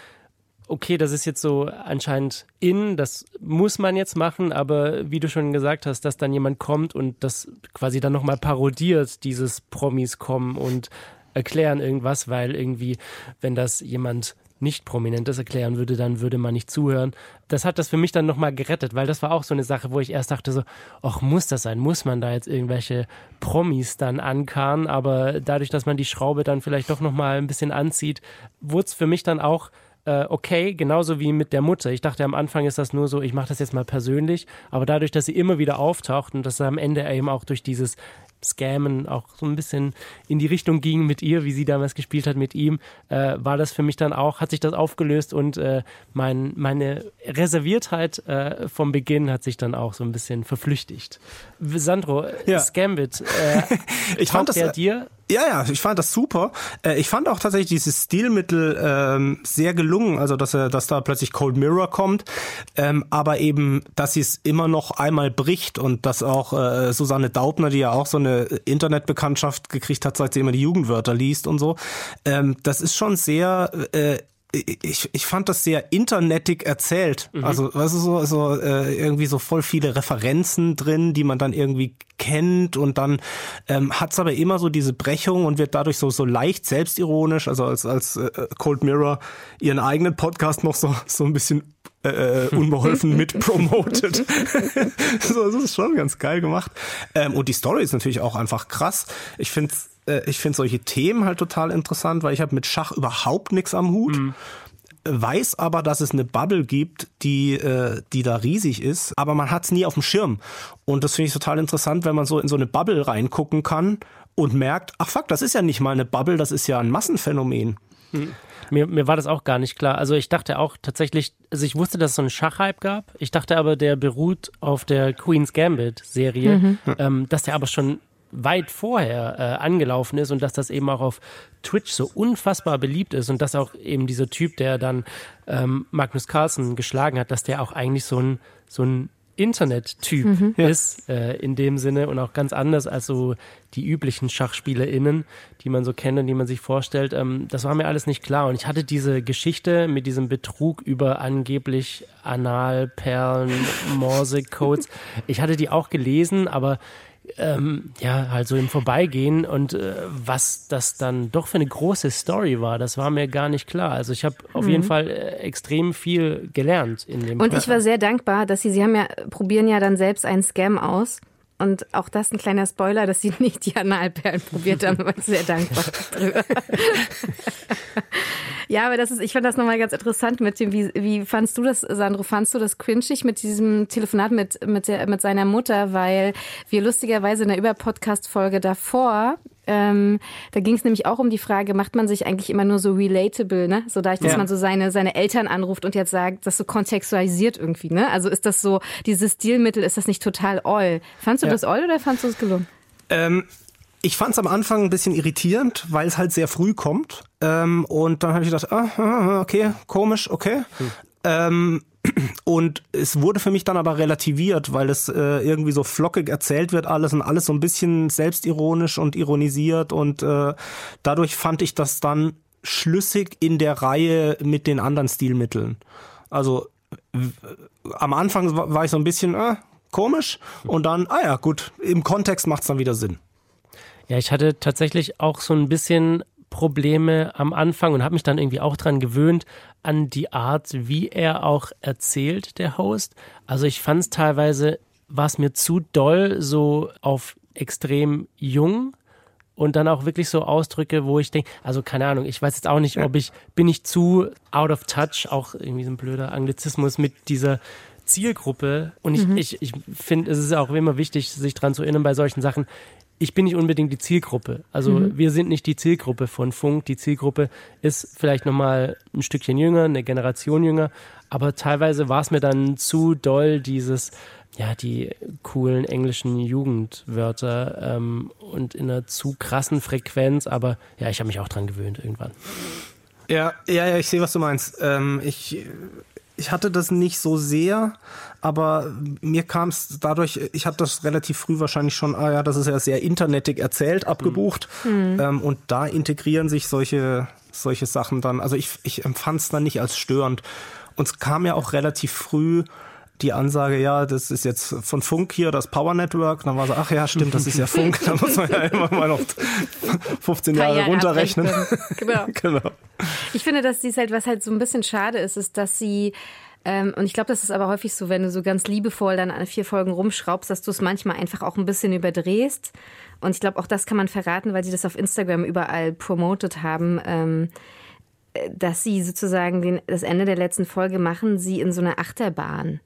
okay, das ist jetzt so anscheinend in, das muss man jetzt machen, aber wie du schon gesagt hast, dass dann jemand kommt und das quasi dann nochmal parodiert, dieses Promis kommen und erklären irgendwas, weil irgendwie, wenn das jemand nicht Prominentes erklären würde, dann würde man nicht zuhören. Das hat das für mich dann nochmal gerettet, weil das war auch so eine Sache, wo ich erst dachte so, ach, muss das sein? Muss man da jetzt irgendwelche Promis dann ankarren? Aber dadurch, dass man die Schraube dann vielleicht doch nochmal ein bisschen anzieht, wurde es für mich dann auch äh, okay, genauso wie mit der Mutter. Ich dachte am Anfang ist das nur so, ich mache das jetzt mal persönlich, aber dadurch, dass sie immer wieder auftaucht und dass er am Ende eben auch durch dieses Scammen auch so ein bisschen in die Richtung ging mit ihr, wie sie damals gespielt hat mit ihm, äh, war das für mich dann auch, hat sich das aufgelöst und äh, mein, meine Reserviertheit äh, vom Beginn hat sich dann auch so ein bisschen verflüchtigt. Sandro, Ja. Scambit, äh, Ich fand das, äh, dir? Ja, ja, ich fand das super. Äh, Ich fand auch tatsächlich dieses Stilmittel ähm, sehr gelungen, also dass er, dass da plötzlich Cold Mirror kommt, ähm, aber eben, dass sie es immer noch einmal bricht und dass auch äh, Susanne Daubner, die ja auch so eine Internetbekanntschaft gekriegt hat, seit sie immer die Jugendwörter liest und so, ähm, das ist schon sehr äh, ich, ich fand das sehr internetig erzählt. Also, weißt du, so, so äh, irgendwie so voll viele Referenzen drin, die man dann irgendwie kennt und dann ähm, hat's aber immer so diese Brechung und wird dadurch so so leicht selbstironisch, also als als äh, Cold Mirror ihren eigenen Podcast noch so so ein bisschen äh, unbeholfen mit promotet. so, das ist schon ganz geil gemacht. Ähm, und die Story ist natürlich auch einfach krass. Ich finde äh, ich finde solche Themen halt total interessant, weil ich habe mit Schach überhaupt nichts am Hut. Weiß aber, dass es eine Bubble gibt, die, äh, die da riesig ist, aber man hat es nie auf dem Schirm. Und das finde ich total interessant, wenn man so in so eine Bubble reingucken kann und merkt, ach fuck, das ist ja nicht mal eine Bubble, das ist ja ein Massenphänomen. Mir, mir war das auch gar nicht klar. Also ich dachte auch tatsächlich, also ich wusste, dass es so einen Schachhype gab. Ich dachte aber, der beruht auf der Queen's Gambit Serie, Mhm. ähm, dass der aber schon weit vorher äh, angelaufen ist und dass das eben auch auf Twitch so unfassbar beliebt ist und dass auch eben dieser Typ, der dann ähm, Magnus Carlsen geschlagen hat, dass der auch eigentlich so ein, so ein Internet-Typ Mhm. Ist äh, in dem Sinne und auch ganz anders als so die üblichen SchachspielerInnen, die man so kennt und die man sich vorstellt. Ähm, das war mir alles nicht klar. Und ich hatte diese Geschichte mit diesem Betrug über angeblich Analperlen, Morse-Codes. Ich hatte die auch gelesen, aber ähm, ja, halt so im Vorbeigehen und äh, was das dann doch für eine große Story war, das war mir gar nicht klar. Also ich habe auf Mhm. jeden Fall äh, extrem viel gelernt in dem Und ich war sehr dankbar, dass sie, sie haben ja, probieren ja dann selbst einen Scam aus. Und auch das ein kleiner Spoiler, dass sie nicht die Analperlen probiert haben, ich sehr dankbar drüber. ja, aber das ist, ich fand das nochmal ganz interessant mit dem, wie, wie fandst du das, Sandro? Fandst du das cringig mit diesem Telefonat mit, mit, der, mit seiner Mutter? Weil wir lustigerweise in der Über-Podcast-Folge davor ähm, da ging es nämlich auch um die Frage, macht man sich eigentlich immer nur so relatable, ne? So dadurch, dass Ja. Man so seine, seine Eltern anruft und jetzt sagt, das so kontextualisiert irgendwie, ne? Also ist das so, dieses Stilmittel, ist das nicht total oll? Fandst du Ja. das oll oder fandst du es gelungen? Ähm, ich fand es am Anfang ein bisschen irritierend, weil es halt sehr früh kommt. Ähm, und dann habe ich gedacht, ah, ah, okay, komisch, okay. Ähm, und es wurde für mich dann aber relativiert, weil es äh, irgendwie so flockig erzählt wird alles und alles so ein bisschen selbstironisch und ironisiert und äh, dadurch fand ich das dann schlüssig in der Reihe mit den anderen Stilmitteln. Also am Anfang war ich so ein bisschen ah, komisch und dann, ah ja, gut, im Kontext macht es dann wieder Sinn. Ja, ich hatte tatsächlich auch so ein bisschen Probleme am Anfang und habe mich dann irgendwie auch dran gewöhnt an die Art, wie er auch erzählt, der Host. Also ich fand es teilweise, war es mir zu doll so auf extrem jung und dann auch wirklich so Ausdrücke, wo ich denke, also keine Ahnung, ich weiß jetzt auch nicht, ob ich, bin ich zu out of touch, auch irgendwie so ein blöder Anglizismus mit dieser Zielgruppe. Und ich, Mhm. ich, ich finde, es ist auch immer wichtig, sich dran zu erinnern bei solchen Sachen. Ich bin nicht unbedingt die Zielgruppe. Also Mhm. wir sind nicht die Zielgruppe von Funk. Die Zielgruppe ist vielleicht nochmal ein Stückchen jünger, eine Generation jünger. Aber teilweise war es mir dann zu doll, dieses, ja, die coolen englischen Jugendwörter ähm, und in einer zu krassen Frequenz. Aber ja, ich habe mich auch dran gewöhnt irgendwann. Ja, ja, ja, ich sehe, was du meinst. Ähm, ich, ich hatte das nicht so sehr, aber mir kam es dadurch, ich hatte das relativ früh wahrscheinlich schon, ah ja, das ist ja sehr internetig erzählt, abgebucht. Mhm. Ähm, und da integrieren sich solche, solche Sachen dann. Also ich, ich empfand es dann nicht als störend. Und es kam ja auch relativ früh die Ansage, ja, das ist jetzt von Funk hier, das Power Network. Dann war so, ach ja, stimmt, das ist ja Funk. Da muss man ja immer mal noch 15 Paar Jahre Jahre runterrechnen. Genau. genau. Ich finde, dass sie es halt, was halt so ein bisschen schade ist, ist, dass sie ähm, und ich glaube, das ist aber häufig so, wenn du so ganz liebevoll dann an vier Folgen rumschraubst, dass du es manchmal einfach auch ein bisschen überdrehst. Und ich glaube, auch das kann man verraten, weil sie das auf Instagram überall promotet haben. Ähm, äh, dass sie sozusagen den, das Ende der letzten Folge machen, sie in so einer Achterbahn.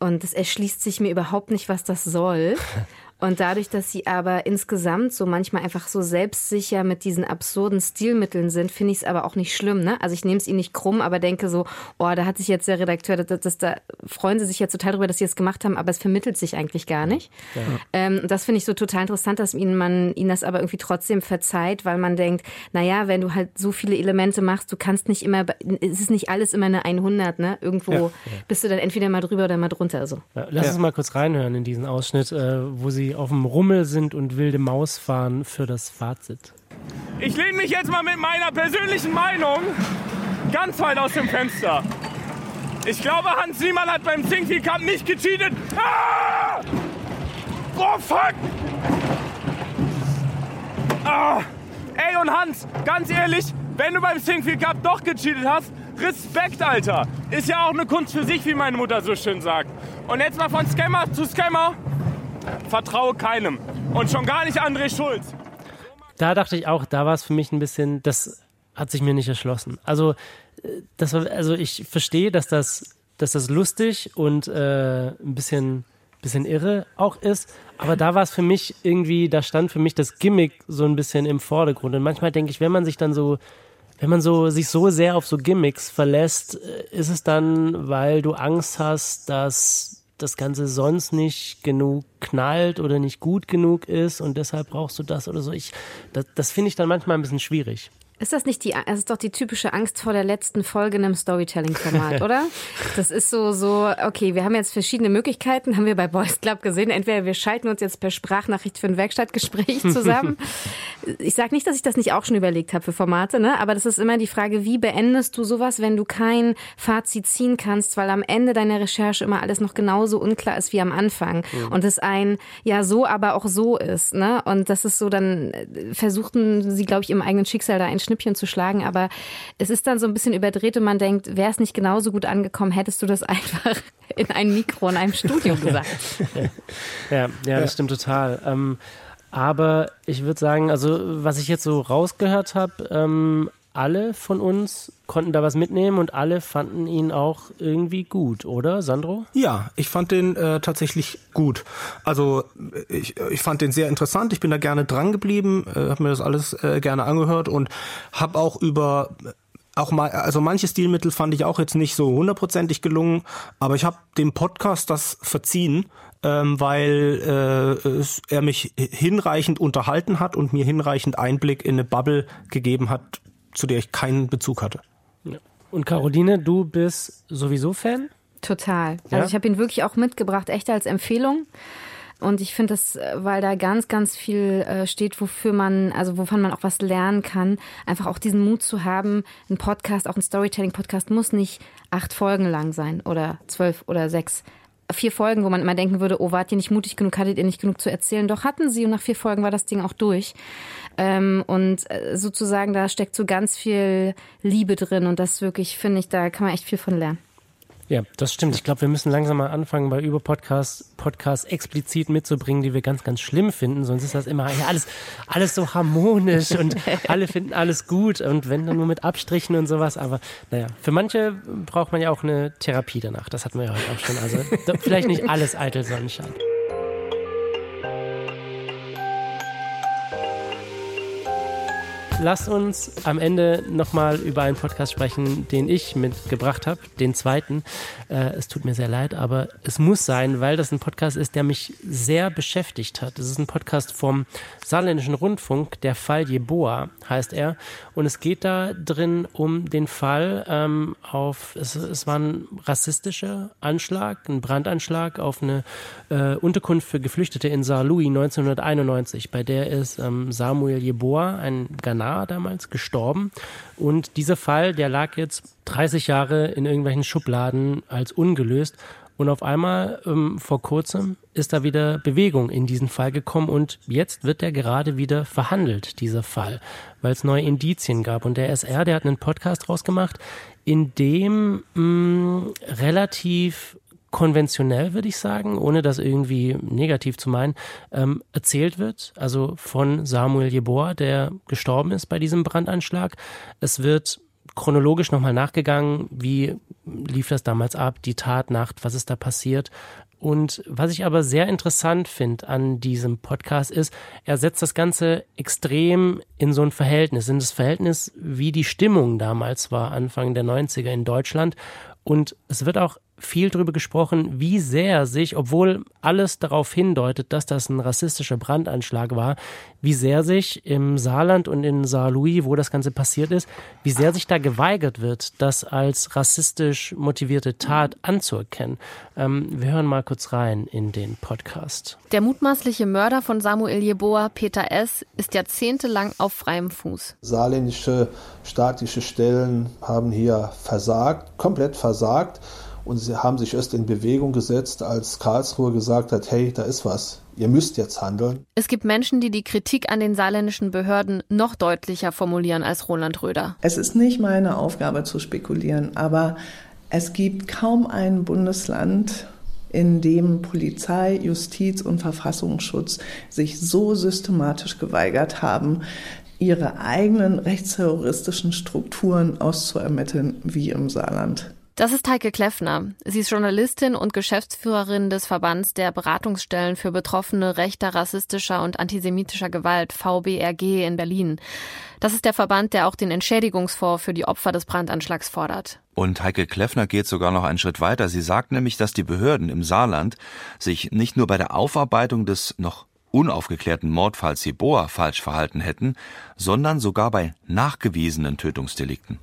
Und es erschließt sich mir überhaupt nicht, was das soll. Und dadurch, dass sie aber insgesamt so manchmal einfach so selbstsicher mit diesen absurden Stilmitteln sind, finde ich es aber auch nicht schlimm. Ne? Also ich nehme es ihnen nicht krumm, aber denke so, oh, da hat sich jetzt der Redakteur, das, das, da freuen sie sich jetzt total drüber, dass sie es gemacht haben, aber es vermittelt sich eigentlich gar nicht. Ja. Ähm, das finde ich so total interessant, dass ihnen man ihnen das aber irgendwie trotzdem verzeiht, weil man denkt, naja, wenn du halt so viele Elemente machst, du kannst nicht immer, es ist nicht alles immer eine 100, ne? Irgendwo Ja. bist du dann entweder mal drüber oder mal drunter. So. Ja, lass uns mal kurz reinhören in diesen Ausschnitt, äh, wo sie auf dem Rummel sind und wilde Maus fahren für das Fazit. Ich lehne mich jetzt mal mit meiner persönlichen Meinung ganz weit aus dem Fenster. Ich glaube, Hans Niemann hat beim Singfield Cup nicht gecheatet. Ah! Oh, fuck! Ah! Ey, und Hans, ganz ehrlich, wenn du beim Singfield Cup doch gecheatet hast, Respekt, Alter. Ist ja auch eine Kunst für sich, wie meine Mutter so schön sagt. Und jetzt mal von Scammer zu Scammer. Vertraue keinem. Und schon gar nicht André Schulz. Da dachte ich auch, da war es für mich ein bisschen, das hat sich mir nicht erschlossen. Also, äh, das also ich verstehe, dass das, dass das lustig und äh, ein bisschen, bisschen irre auch ist, aber da war es für mich irgendwie, da stand für mich das Gimmick so ein bisschen im Vordergrund. Und manchmal denke ich, wenn man sich dann so, wenn man so sich so sehr auf so Gimmicks verlässt, äh, ist es dann, weil du Angst hast, dass das Ganze sonst nicht genug knallt oder nicht gut genug ist und deshalb brauchst du das oder so. Ich, das, das finde ich dann manchmal ein bisschen schwierig. Ist das nicht die, es ist doch die typische Angst vor der letzten Folge in einem Storytelling-Format, oder? Das ist so, so, okay, wir haben jetzt verschiedene Möglichkeiten, haben wir bei Boys Club gesehen. Entweder wir schalten uns jetzt per Sprachnachricht für ein Werkstattgespräch zusammen. Ich sage nicht, dass ich das nicht auch schon überlegt habe für Formate, ne? aber das ist immer die Frage, wie beendest du sowas, wenn du kein Fazit ziehen kannst, weil am Ende deiner Recherche immer alles noch genauso unklar ist wie am Anfang. Mhm. Und es ein, ja, so, aber auch so ist. Ne? Und das ist so, dann versuchten sie, glaube ich, im eigenen Schicksal da ein Schnippchen zu schlagen, aber es ist dann so ein bisschen überdreht und man denkt, wäre es nicht genauso gut angekommen, hättest du das einfach in ein Mikro in einem Studio gesagt. Ja, ja, das stimmt total. Ähm, aber ich würde sagen, also was ich jetzt so rausgehört habe, ähm, alle von uns konnten da was mitnehmen und alle fanden ihn auch irgendwie gut, oder, Sandro? Ja, ich fand den äh, tatsächlich gut. Also ich, ich fand den sehr interessant. Ich bin da gerne dran geblieben, äh, habe mir das alles äh, gerne angehört und habe auch über auch mal, also manche Stilmittel fand ich auch jetzt nicht so hundertprozentig gelungen, aber ich habe dem Podcast das verziehen, ähm, weil äh, er mich hinreichend unterhalten hat und mir hinreichend Einblick in eine Bubble gegeben hat, zu der ich keinen Bezug hatte. Und Caroline, du bist sowieso Fan? Total. Also Ja? ich habe ihn wirklich auch mitgebracht, echt als Empfehlung. Und ich finde das, äh, weil da ganz, ganz viel äh, steht, wofür man, also wovon man auch was lernen kann, einfach auch diesen Mut zu haben, ein Podcast, auch ein Storytelling-Podcast muss nicht acht Folgen lang sein oder zwölf oder sechs. vier Folgen, wo man immer denken würde, oh, wart ihr nicht mutig genug, hattet ihr nicht genug zu erzählen. Doch hatten sie und nach vier Folgen war das Ding auch durch. Ähm, und äh, sozusagen, da steckt so ganz viel Liebe drin und das wirklich, finde ich, da kann man echt viel von lernen. Ja, das stimmt. Ich glaube, wir müssen langsam mal anfangen, bei Über-Podcasts Podcasts explizit mitzubringen, die wir ganz, ganz schlimm finden. Sonst ist das immer ja, alles, alles so harmonisch und alle finden alles gut und wenn dann nur mit Abstrichen und sowas. Aber naja, für manche braucht man ja auch eine Therapie danach. Das hatten wir ja heute auch schon. Also vielleicht nicht alles eitel Sonnenschein. Lasst uns am Ende nochmal über einen Podcast sprechen, den ich mitgebracht habe, den zweiten. Äh, es tut mir sehr leid, aber es muss sein, weil das ein Podcast ist, der mich sehr beschäftigt hat. Es ist ein Podcast vom Saarländischen Rundfunk, der Fall Jeboa heißt er. Und es geht da drin um den Fall ähm, auf, es, es war ein rassistischer Anschlag, ein Brandanschlag auf eine äh, Unterkunft für Geflüchtete in Saarlouis 1991. Bei der ist ähm, Samuel Jeboa, ein Ghana Jahr damals gestorben. Und dieser Fall, der lag jetzt 30 Jahre in irgendwelchen Schubladen als ungelöst. Und auf einmal ähm, vor kurzem ist da wieder Bewegung in diesen Fall gekommen und jetzt wird er gerade wieder verhandelt, dieser Fall, weil es neue Indizien gab. Und der SR, der hat einen Podcast rausgemacht, in dem mh, mm, relativ konventionell, würde ich sagen, ohne das irgendwie negativ zu meinen, ähm, erzählt wird. Also von Samuel Jeboa, der gestorben ist bei diesem Brandanschlag. Es wird chronologisch nochmal nachgegangen, wie lief das damals ab, die Tatnacht, was ist da passiert. Und was ich aber sehr interessant finde an diesem Podcast ist, er setzt das Ganze extrem in so ein Verhältnis, in das Verhältnis, wie die Stimmung damals war, Anfang der 90er in Deutschland. Und es wird auch viel darüber gesprochen, wie sehr sich, obwohl alles darauf hindeutet, dass das ein rassistischer Brandanschlag war, wie sehr sich im Saarland und in Saarlouis, wo das Ganze passiert ist, wie sehr sich da geweigert wird, das als rassistisch motivierte Tat anzuerkennen. Ähm, wir hören mal kurz rein in den Podcast. Der mutmaßliche Mörder von Samuel Jeboa, Peter S., ist jahrzehntelang auf freiem Fuß. Saarländische staatliche Stellen haben hier versagt, komplett versagt. Und sie haben sich erst in Bewegung gesetzt, als Karlsruhe gesagt hat, hey, da ist was, ihr müsst jetzt handeln. Es gibt Menschen, die die Kritik an den saarländischen Behörden noch deutlicher formulieren als Roland Röder. Es ist nicht meine Aufgabe zu spekulieren, aber es gibt kaum ein Bundesland, in dem Polizei, Justiz und Verfassungsschutz sich so systematisch geweigert haben, ihre eigenen rechtsterroristischen Strukturen auszuermitteln wie im Saarland. Das ist Heike Kleffner. Sie ist Journalistin und Geschäftsführerin des Verbands der Beratungsstellen für Betroffene rechter, rassistischer und antisemitischer Gewalt, VBRG in Berlin. Das ist der Verband, der auch den Entschädigungsfonds für die Opfer des Brandanschlags fordert. Und Heike Kleffner geht sogar noch einen Schritt weiter. Sie sagt nämlich, dass die Behörden im Saarland sich nicht nur bei der Aufarbeitung des noch unaufgeklärten Mordfalls Jeboa falsch verhalten hätten, sondern sogar bei nachgewiesenen Tötungsdelikten.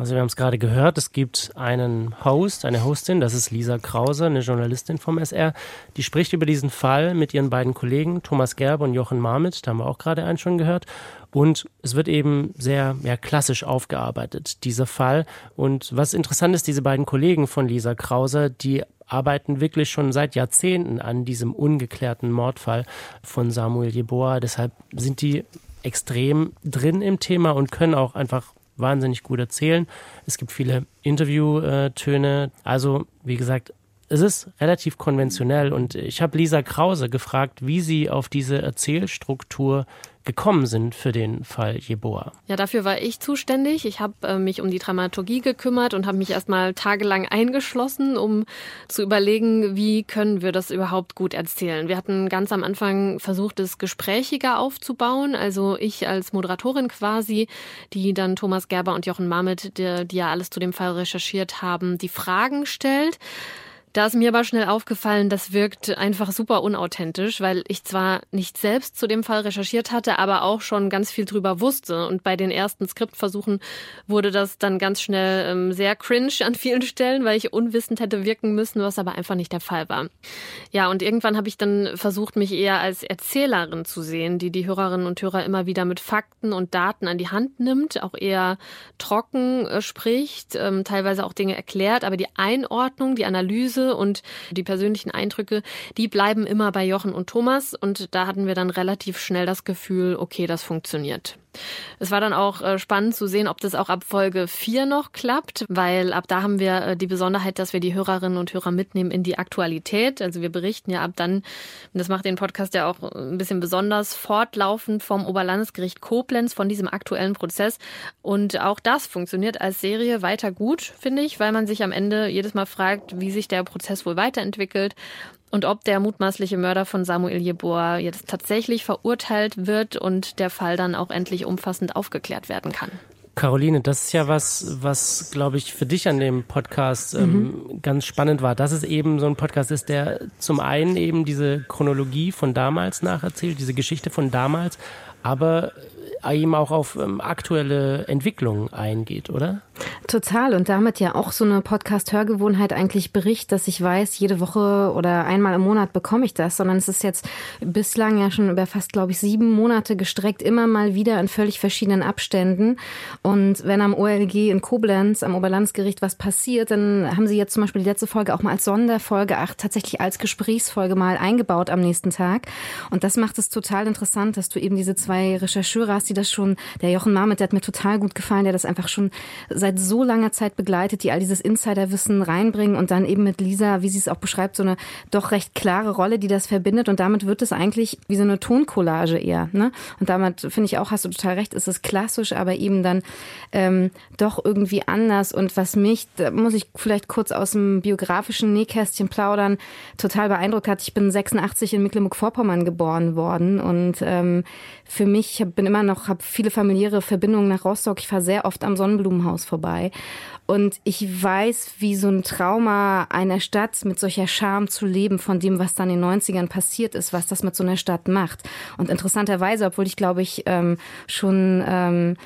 Also wir haben es gerade gehört, es gibt einen Host, eine Hostin, das ist Lisa Krause, eine Journalistin vom SR, die spricht über diesen Fall mit ihren beiden Kollegen Thomas Gerber und Jochen Marmit, da haben wir auch gerade einen schon gehört. Und es wird eben sehr ja, klassisch aufgearbeitet, dieser Fall. Und was interessant ist, diese beiden Kollegen von Lisa Krause, die arbeiten wirklich schon seit Jahrzehnten an diesem ungeklärten Mordfall von Samuel Jeboa. Deshalb sind die extrem drin im Thema und können auch einfach wahnsinnig gut erzählen. Es gibt viele Interviewtöne. Also, wie gesagt, es ist relativ konventionell und ich habe Lisa Krause gefragt, wie sie auf diese Erzählstruktur gekommen sind für den Fall Jeboa. Ja, dafür war ich zuständig. Ich habe äh, mich um die Dramaturgie gekümmert und habe mich erstmal tagelang eingeschlossen, um zu überlegen, wie können wir das überhaupt gut erzählen. Wir hatten ganz am Anfang versucht, es gesprächiger aufzubauen. Also ich als Moderatorin quasi, die dann Thomas Gerber und Jochen Marmit, die, die ja alles zu dem Fall recherchiert haben, die Fragen stellt. Da ist mir aber schnell aufgefallen, das wirkt einfach super unauthentisch, weil ich zwar nicht selbst zu dem Fall recherchiert hatte, aber auch schon ganz viel drüber wusste. Und bei den ersten Skriptversuchen wurde das dann ganz schnell ähm, sehr cringe an vielen Stellen, weil ich unwissend hätte wirken müssen, was aber einfach nicht der Fall war. Ja, und irgendwann habe ich dann versucht, mich eher als Erzählerin zu sehen, die die Hörerinnen und Hörer immer wieder mit Fakten und Daten an die Hand nimmt, auch eher trocken äh, spricht, ähm, teilweise auch Dinge erklärt, aber die Einordnung, die Analyse, Analyse und die persönlichen Eindrücke, die bleiben immer bei Jochen und Thomas. Und da hatten wir dann relativ schnell das Gefühl, okay, das funktioniert. Es war dann auch äh, spannend zu sehen, ob das auch ab Folge 4 noch klappt, weil ab da haben wir äh, die Besonderheit, dass wir die Hörerinnen und Hörer mitnehmen in die Aktualität. Also wir berichten ja ab dann, das macht den Podcast ja auch ein bisschen besonders, fortlaufend vom Oberlandesgericht Koblenz, von diesem aktuellen Prozess. Und auch das funktioniert als Serie weiter gut, finde ich, weil man sich am Ende jedes Mal fragt, wie sich der Prozess wohl weiterentwickelt und ob der mutmaßliche Mörder von Samuel Jeboa jetzt tatsächlich verurteilt wird und der Fall dann auch endlich umfassend aufgeklärt werden kann. Caroline, das ist ja was, was, glaube ich, für dich an dem Podcast ähm, mhm. ganz spannend war, dass es eben so ein Podcast ist, der zum einen eben diese Chronologie von damals nacherzählt, diese Geschichte von damals, aber eben auch auf ähm, aktuelle Entwicklungen eingeht, oder? Total und damit ja auch so eine Podcast-Hörgewohnheit eigentlich Bericht, dass ich weiß, jede Woche oder einmal im Monat bekomme ich das, sondern es ist jetzt bislang ja schon über fast, glaube ich, sieben Monate gestreckt, immer mal wieder in völlig verschiedenen Abständen. Und wenn am OLG in Koblenz, am Oberlandesgericht was passiert, dann haben sie jetzt zum Beispiel die letzte Folge auch mal als Sonderfolge, ach, tatsächlich als Gesprächsfolge mal eingebaut am nächsten Tag. Und das macht es total interessant, dass du eben diese zwei Rechercheure hast, die das schon, der Jochen Marmit, der hat mir total gut gefallen, der das einfach schon seit so langer Zeit begleitet, die all dieses Insiderwissen reinbringen und dann eben mit Lisa, wie sie es auch beschreibt, so eine doch recht klare Rolle, die das verbindet und damit wird es eigentlich wie so eine Toncollage eher. Ne? Und damit finde ich auch, hast du total recht, ist es klassisch, aber eben dann ähm, doch irgendwie anders und was mich, da muss ich vielleicht kurz aus dem biografischen Nähkästchen plaudern, total beeindruckt hat, ich bin 86 in Mecklenburg-Vorpommern geboren worden und ähm, für mich, ich bin immer noch, habe viele familiäre Verbindungen nach Rostock. Ich fahre sehr oft am Sonnenblumenhaus vorbei. Und ich weiß, wie so ein Trauma einer Stadt mit solcher Scham zu leben von dem, was dann in den 90ern passiert ist, was das mit so einer Stadt macht. Und interessanterweise, obwohl ich glaube ich ähm, schon ähm,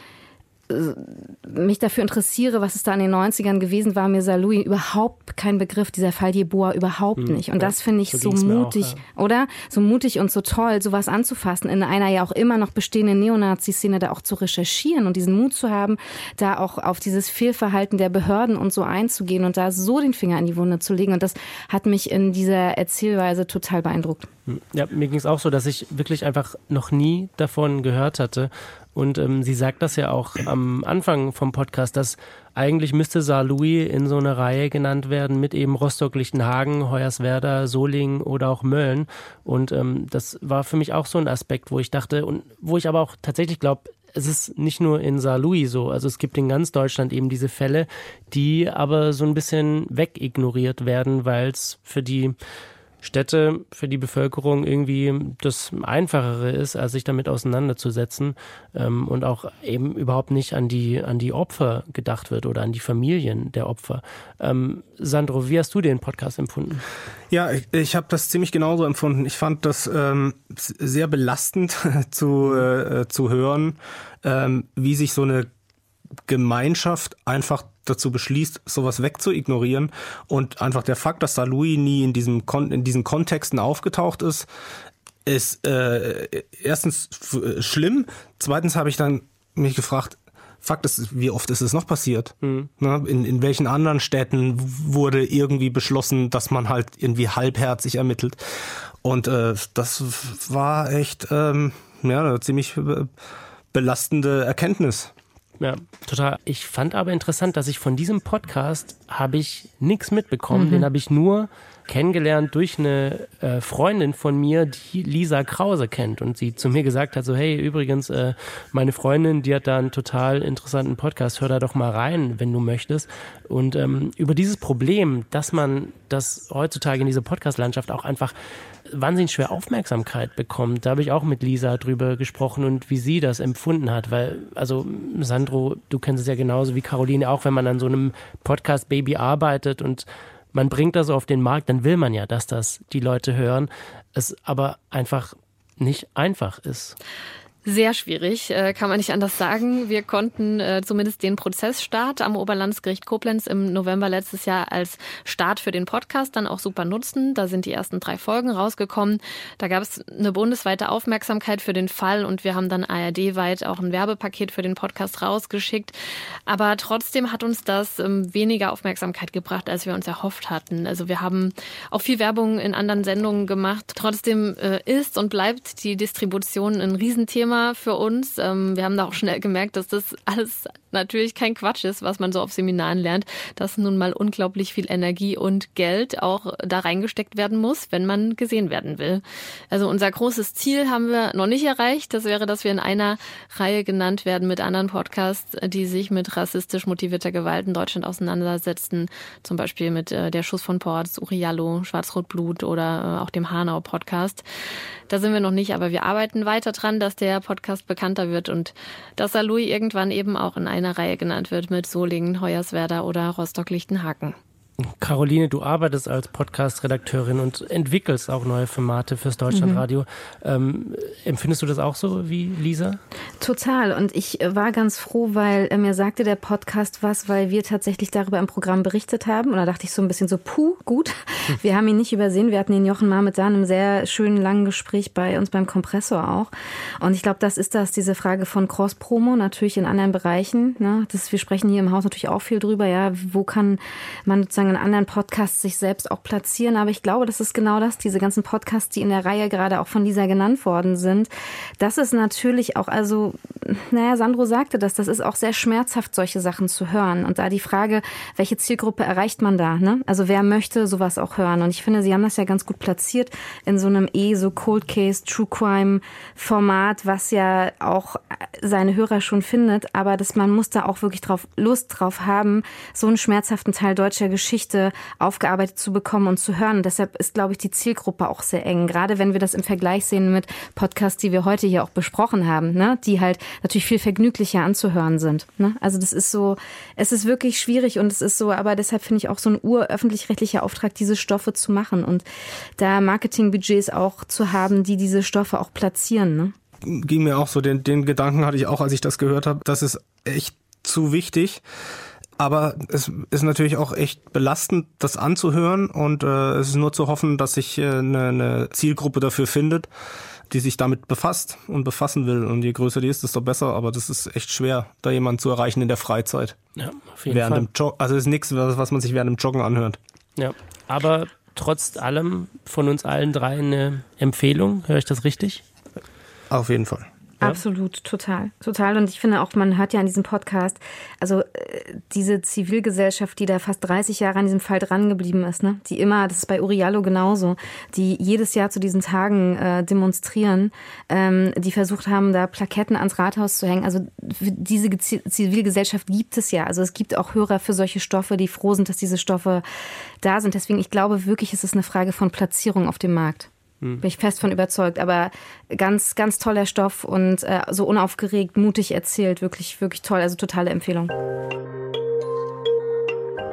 mich dafür interessiere, was es da in den 90ern gewesen war, mir Salui überhaupt kein Begriff, dieser Fall Jeboa überhaupt hm, nicht. Und das finde ich so, so mutig, auch, ja. oder? So mutig und so toll, sowas anzufassen, in einer ja auch immer noch bestehenden Neonazi-Szene da auch zu recherchieren und diesen Mut zu haben, da auch auf dieses Fehlverhalten der Behörden und so einzugehen und da so den Finger in die Wunde zu legen. Und das hat mich in dieser Erzählweise total beeindruckt. Hm, ja, mir ging es auch so, dass ich wirklich einfach noch nie davon gehört hatte und ähm, sie sagt das ja auch am Anfang vom Podcast, dass eigentlich müsste Saarlouis in so eine Reihe genannt werden mit eben Rostock-Lichtenhagen, Hoyerswerda, Solingen oder auch Mölln. Und ähm, das war für mich auch so ein Aspekt, wo ich dachte und wo ich aber auch tatsächlich glaube, es ist nicht nur in Saarlouis so. Also es gibt in ganz Deutschland eben diese Fälle, die aber so ein bisschen wegignoriert werden, weil es für die Städte für die Bevölkerung irgendwie das Einfachere ist, als sich damit auseinanderzusetzen ähm, und auch eben überhaupt nicht an die, an die Opfer gedacht wird oder an die Familien der Opfer. Ähm, Sandro, wie hast du den Podcast empfunden? Ja, ich, ich habe das ziemlich genauso empfunden. Ich fand das ähm, sehr belastend zu, äh, zu hören, ähm, wie sich so eine Gemeinschaft einfach dazu beschließt, sowas wegzuignorieren und einfach der Fakt, dass da Louis nie in diesem Kon in diesen Kontexten aufgetaucht ist, ist äh, erstens schlimm. Zweitens habe ich dann mich gefragt, Fakt ist, wie oft ist es noch passiert? Mhm. In, in welchen anderen Städten wurde irgendwie beschlossen, dass man halt irgendwie halbherzig ermittelt? Und äh, das war echt ähm, ja, eine ziemlich belastende Erkenntnis. Ja, total. Ich fand aber interessant, dass ich von diesem Podcast habe ich nichts mitbekommen. Mhm. Den habe ich nur kennengelernt durch eine äh, Freundin von mir, die Lisa Krause kennt und sie zu mir gesagt hat, so hey, übrigens, äh, meine Freundin, die hat da einen total interessanten Podcast, hör da doch mal rein, wenn du möchtest. Und ähm, über dieses Problem, dass man das heutzutage in dieser Podcast-Landschaft auch einfach wahnsinnig schwer Aufmerksamkeit bekommt. Da habe ich auch mit Lisa drüber gesprochen und wie sie das empfunden hat, weil, also Sandro, du kennst es ja genauso wie Caroline auch, wenn man an so einem Podcast-Baby arbeitet und man bringt das auf den Markt, dann will man ja, dass das die Leute hören, es aber einfach nicht einfach ist. Sehr schwierig, äh, kann man nicht anders sagen. Wir konnten äh, zumindest den Prozessstart am Oberlandesgericht Koblenz im November letztes Jahr als Start für den Podcast dann auch super nutzen. Da sind die ersten drei Folgen rausgekommen. Da gab es eine bundesweite Aufmerksamkeit für den Fall und wir haben dann ARD-weit auch ein Werbepaket für den Podcast rausgeschickt. Aber trotzdem hat uns das ähm, weniger Aufmerksamkeit gebracht, als wir uns erhofft hatten. Also wir haben auch viel Werbung in anderen Sendungen gemacht. Trotzdem äh, ist und bleibt die Distribution ein Riesenthema Thema für uns. Ähm, wir haben da auch schnell gemerkt, dass das alles natürlich kein Quatsch ist, was man so auf Seminaren lernt, dass nun mal unglaublich viel Energie und Geld auch da reingesteckt werden muss, wenn man gesehen werden will. Also unser großes Ziel haben wir noch nicht erreicht. Das wäre, dass wir in einer Reihe genannt werden mit anderen Podcasts, die sich mit rassistisch motivierter Gewalt in Deutschland auseinandersetzen. Zum Beispiel mit äh, Der Schuss von Ports, Uriallo, Schwarz-Rot-Blut oder äh, auch dem Hanau-Podcast. Da sind wir noch nicht, aber wir arbeiten weiter dran, dass der Podcast bekannter wird und dass Aloy irgendwann eben auch in einer Reihe genannt wird mit Solingen, Hoyerswerda oder Rostock-Lichtenhaken. Caroline, du arbeitest als Podcast-Redakteurin und entwickelst auch neue Formate fürs Deutschlandradio. Mhm. Ähm, empfindest du das auch so wie Lisa? Total. Und ich war ganz froh, weil mir sagte der Podcast was, weil wir tatsächlich darüber im Programm berichtet haben. Und da dachte ich so ein bisschen so, puh, gut. Wir haben ihn nicht übersehen. Wir hatten den Jochen mal mit seinem sehr schönen, langen Gespräch bei uns beim Kompressor auch. Und ich glaube, das ist das, diese Frage von Cross-Promo, natürlich in anderen Bereichen. Ne? Das, wir sprechen hier im Haus natürlich auch viel drüber. Ja, wo kann man sozusagen sozusagen in anderen Podcasts sich selbst auch platzieren. Aber ich glaube, das ist genau das, diese ganzen Podcasts, die in der Reihe gerade auch von Lisa genannt worden sind. Das ist natürlich auch, also, naja, Sandro sagte das, das ist auch sehr schmerzhaft, solche Sachen zu hören. Und da die Frage, welche Zielgruppe erreicht man da? Ne? Also wer möchte sowas auch hören? Und ich finde, Sie haben das ja ganz gut platziert in so einem eh so Cold Case, True Crime Format, was ja auch seine Hörer schon findet. Aber dass man muss da auch wirklich drauf, Lust drauf haben, so einen schmerzhaften Teil deutscher Geschichte Geschichte aufgearbeitet zu bekommen und zu hören. Und deshalb ist, glaube ich, die Zielgruppe auch sehr eng. Gerade wenn wir das im Vergleich sehen mit Podcasts, die wir heute hier auch besprochen haben, ne? die halt natürlich viel vergnüglicher anzuhören sind. Ne? Also das ist so, es ist wirklich schwierig und es ist so, aber deshalb finde ich auch so ein uröffentlich-rechtlicher Auftrag, diese Stoffe zu machen und da Marketingbudgets auch zu haben, die diese Stoffe auch platzieren. Ne? Ging mir auch so, den, den Gedanken hatte ich auch, als ich das gehört habe. Das ist echt zu wichtig. Aber es ist natürlich auch echt belastend, das anzuhören und äh, es ist nur zu hoffen, dass sich äh, eine, eine Zielgruppe dafür findet, die sich damit befasst und befassen will. Und je größer die ist, desto besser. Aber das ist echt schwer, da jemanden zu erreichen in der Freizeit. Ja, auf jeden während Fall. Dem Jog also es ist nichts, was man sich während dem Joggen anhört. Ja, aber trotz allem von uns allen drei eine Empfehlung. Höre ich das richtig? Auf jeden Fall. Ja. Absolut, total, total. Und ich finde auch, man hört ja an diesem Podcast, also äh, diese Zivilgesellschaft, die da fast 30 Jahre an diesem Fall drangeblieben ist, ne? die immer, das ist bei Uriallo genauso, die jedes Jahr zu diesen Tagen äh, demonstrieren, ähm, die versucht haben, da Plaketten ans Rathaus zu hängen. Also diese Zivilgesellschaft gibt es ja. Also es gibt auch Hörer für solche Stoffe, die froh sind, dass diese Stoffe da sind. Deswegen, ich glaube wirklich, es ist eine Frage von Platzierung auf dem Markt. Hm. Bin ich fest von überzeugt. Aber ganz, ganz toller Stoff und äh, so unaufgeregt, mutig erzählt. Wirklich, wirklich toll. Also totale Empfehlung.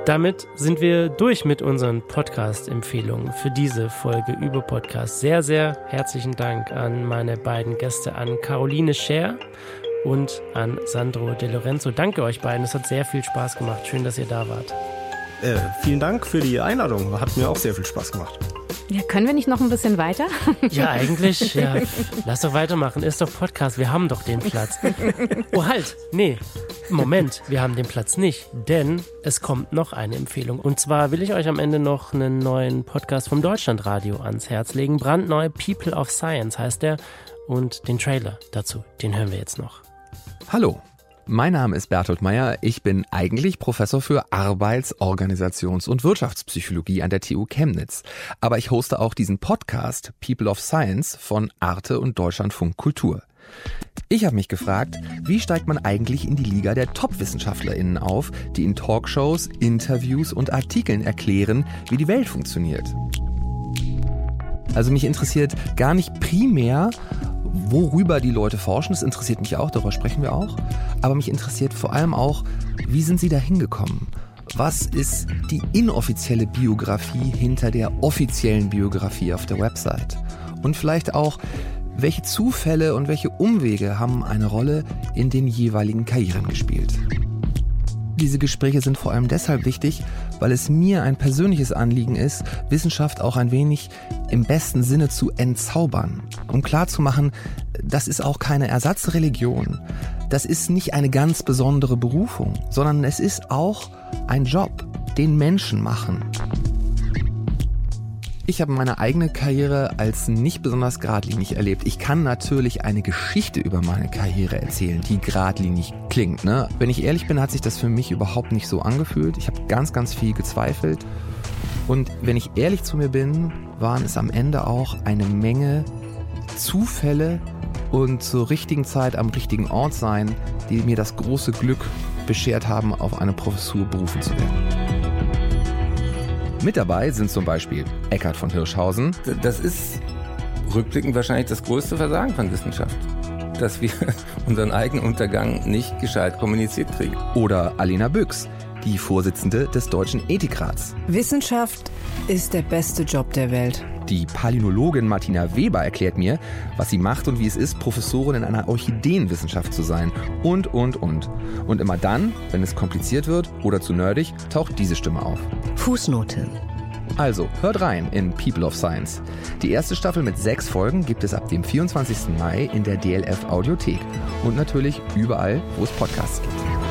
Damit sind wir durch mit unseren Podcast-Empfehlungen für diese Folge über Podcast. Sehr, sehr herzlichen Dank an meine beiden Gäste, an Caroline Scher und an Sandro De Lorenzo. Danke euch beiden. Es hat sehr viel Spaß gemacht. Schön, dass ihr da wart. Äh, vielen Dank für die Einladung. Hat mir auch sehr viel Spaß gemacht. Ja, können wir nicht noch ein bisschen weiter? Ja, eigentlich. Ja. Lass doch weitermachen. Ist doch Podcast. Wir haben doch den Platz. Oh, halt. Nee. Moment. Wir haben den Platz nicht. Denn es kommt noch eine Empfehlung. Und zwar will ich euch am Ende noch einen neuen Podcast vom Deutschlandradio ans Herz legen. Brandneu People of Science heißt der. Und den Trailer dazu, den hören wir jetzt noch. Hallo. Mein Name ist Bertolt Meyer. Ich bin eigentlich Professor für Arbeits-, Organisations- und Wirtschaftspsychologie an der TU Chemnitz. Aber ich hoste auch diesen Podcast People of Science von Arte und Deutschlandfunk Kultur. Ich habe mich gefragt, wie steigt man eigentlich in die Liga der Top-WissenschaftlerInnen auf, die in Talkshows, Interviews und Artikeln erklären, wie die Welt funktioniert? Also mich interessiert gar nicht primär, worüber die Leute forschen, das interessiert mich auch, darüber sprechen wir auch. Aber mich interessiert vor allem auch, wie sind sie da hingekommen? Was ist die inoffizielle Biografie hinter der offiziellen Biografie auf der Website? Und vielleicht auch, Welche Zufälle und welche Umwege haben eine Rolle in den jeweiligen Karrieren gespielt? Diese Gespräche sind vor allem deshalb wichtig, weil es mir ein persönliches Anliegen ist, Wissenschaft auch ein wenig im besten Sinne zu entzaubern, um klarzumachen, das ist auch keine Ersatzreligion, das ist nicht eine ganz besondere Berufung, sondern es ist auch ein Job, den Menschen machen. Ich habe meine eigene Karriere als nicht besonders geradlinig erlebt. Ich kann natürlich eine Geschichte über meine Karriere erzählen, die geradlinig klingt. Ne? Wenn ich ehrlich bin, hat sich das für mich überhaupt nicht so angefühlt. Ich habe ganz, ganz viel gezweifelt. Und wenn ich ehrlich zu mir bin, waren es am Ende auch eine Menge Zufälle und zur richtigen Zeit am richtigen Ort sein, die mir das große Glück beschert haben, auf eine Professur berufen zu werden. Mit dabei sind zum Beispiel Eckhard von Hirschhausen. Das ist rückblickend wahrscheinlich das größte Versagen von Wissenschaft. Dass wir unseren eigenen Untergang nicht gescheit kommuniziert kriegen. Oder Alena Büchs, die Vorsitzende des Deutschen Ethikrats. Wissenschaft ist der beste Job der Welt. Die Palynologin Martina Weber erklärt mir, was sie macht und wie es ist, Professorin in einer Orchideenwissenschaft zu sein. Und, und, und. Und immer dann, wenn es kompliziert wird oder zu nerdig, taucht diese Stimme auf. Fußnote. Also, hört rein in People of Science. Die erste Staffel mit sechs Folgen gibt es ab dem 24. Mai in der DLF Audiothek und natürlich überall, wo es Podcasts gibt.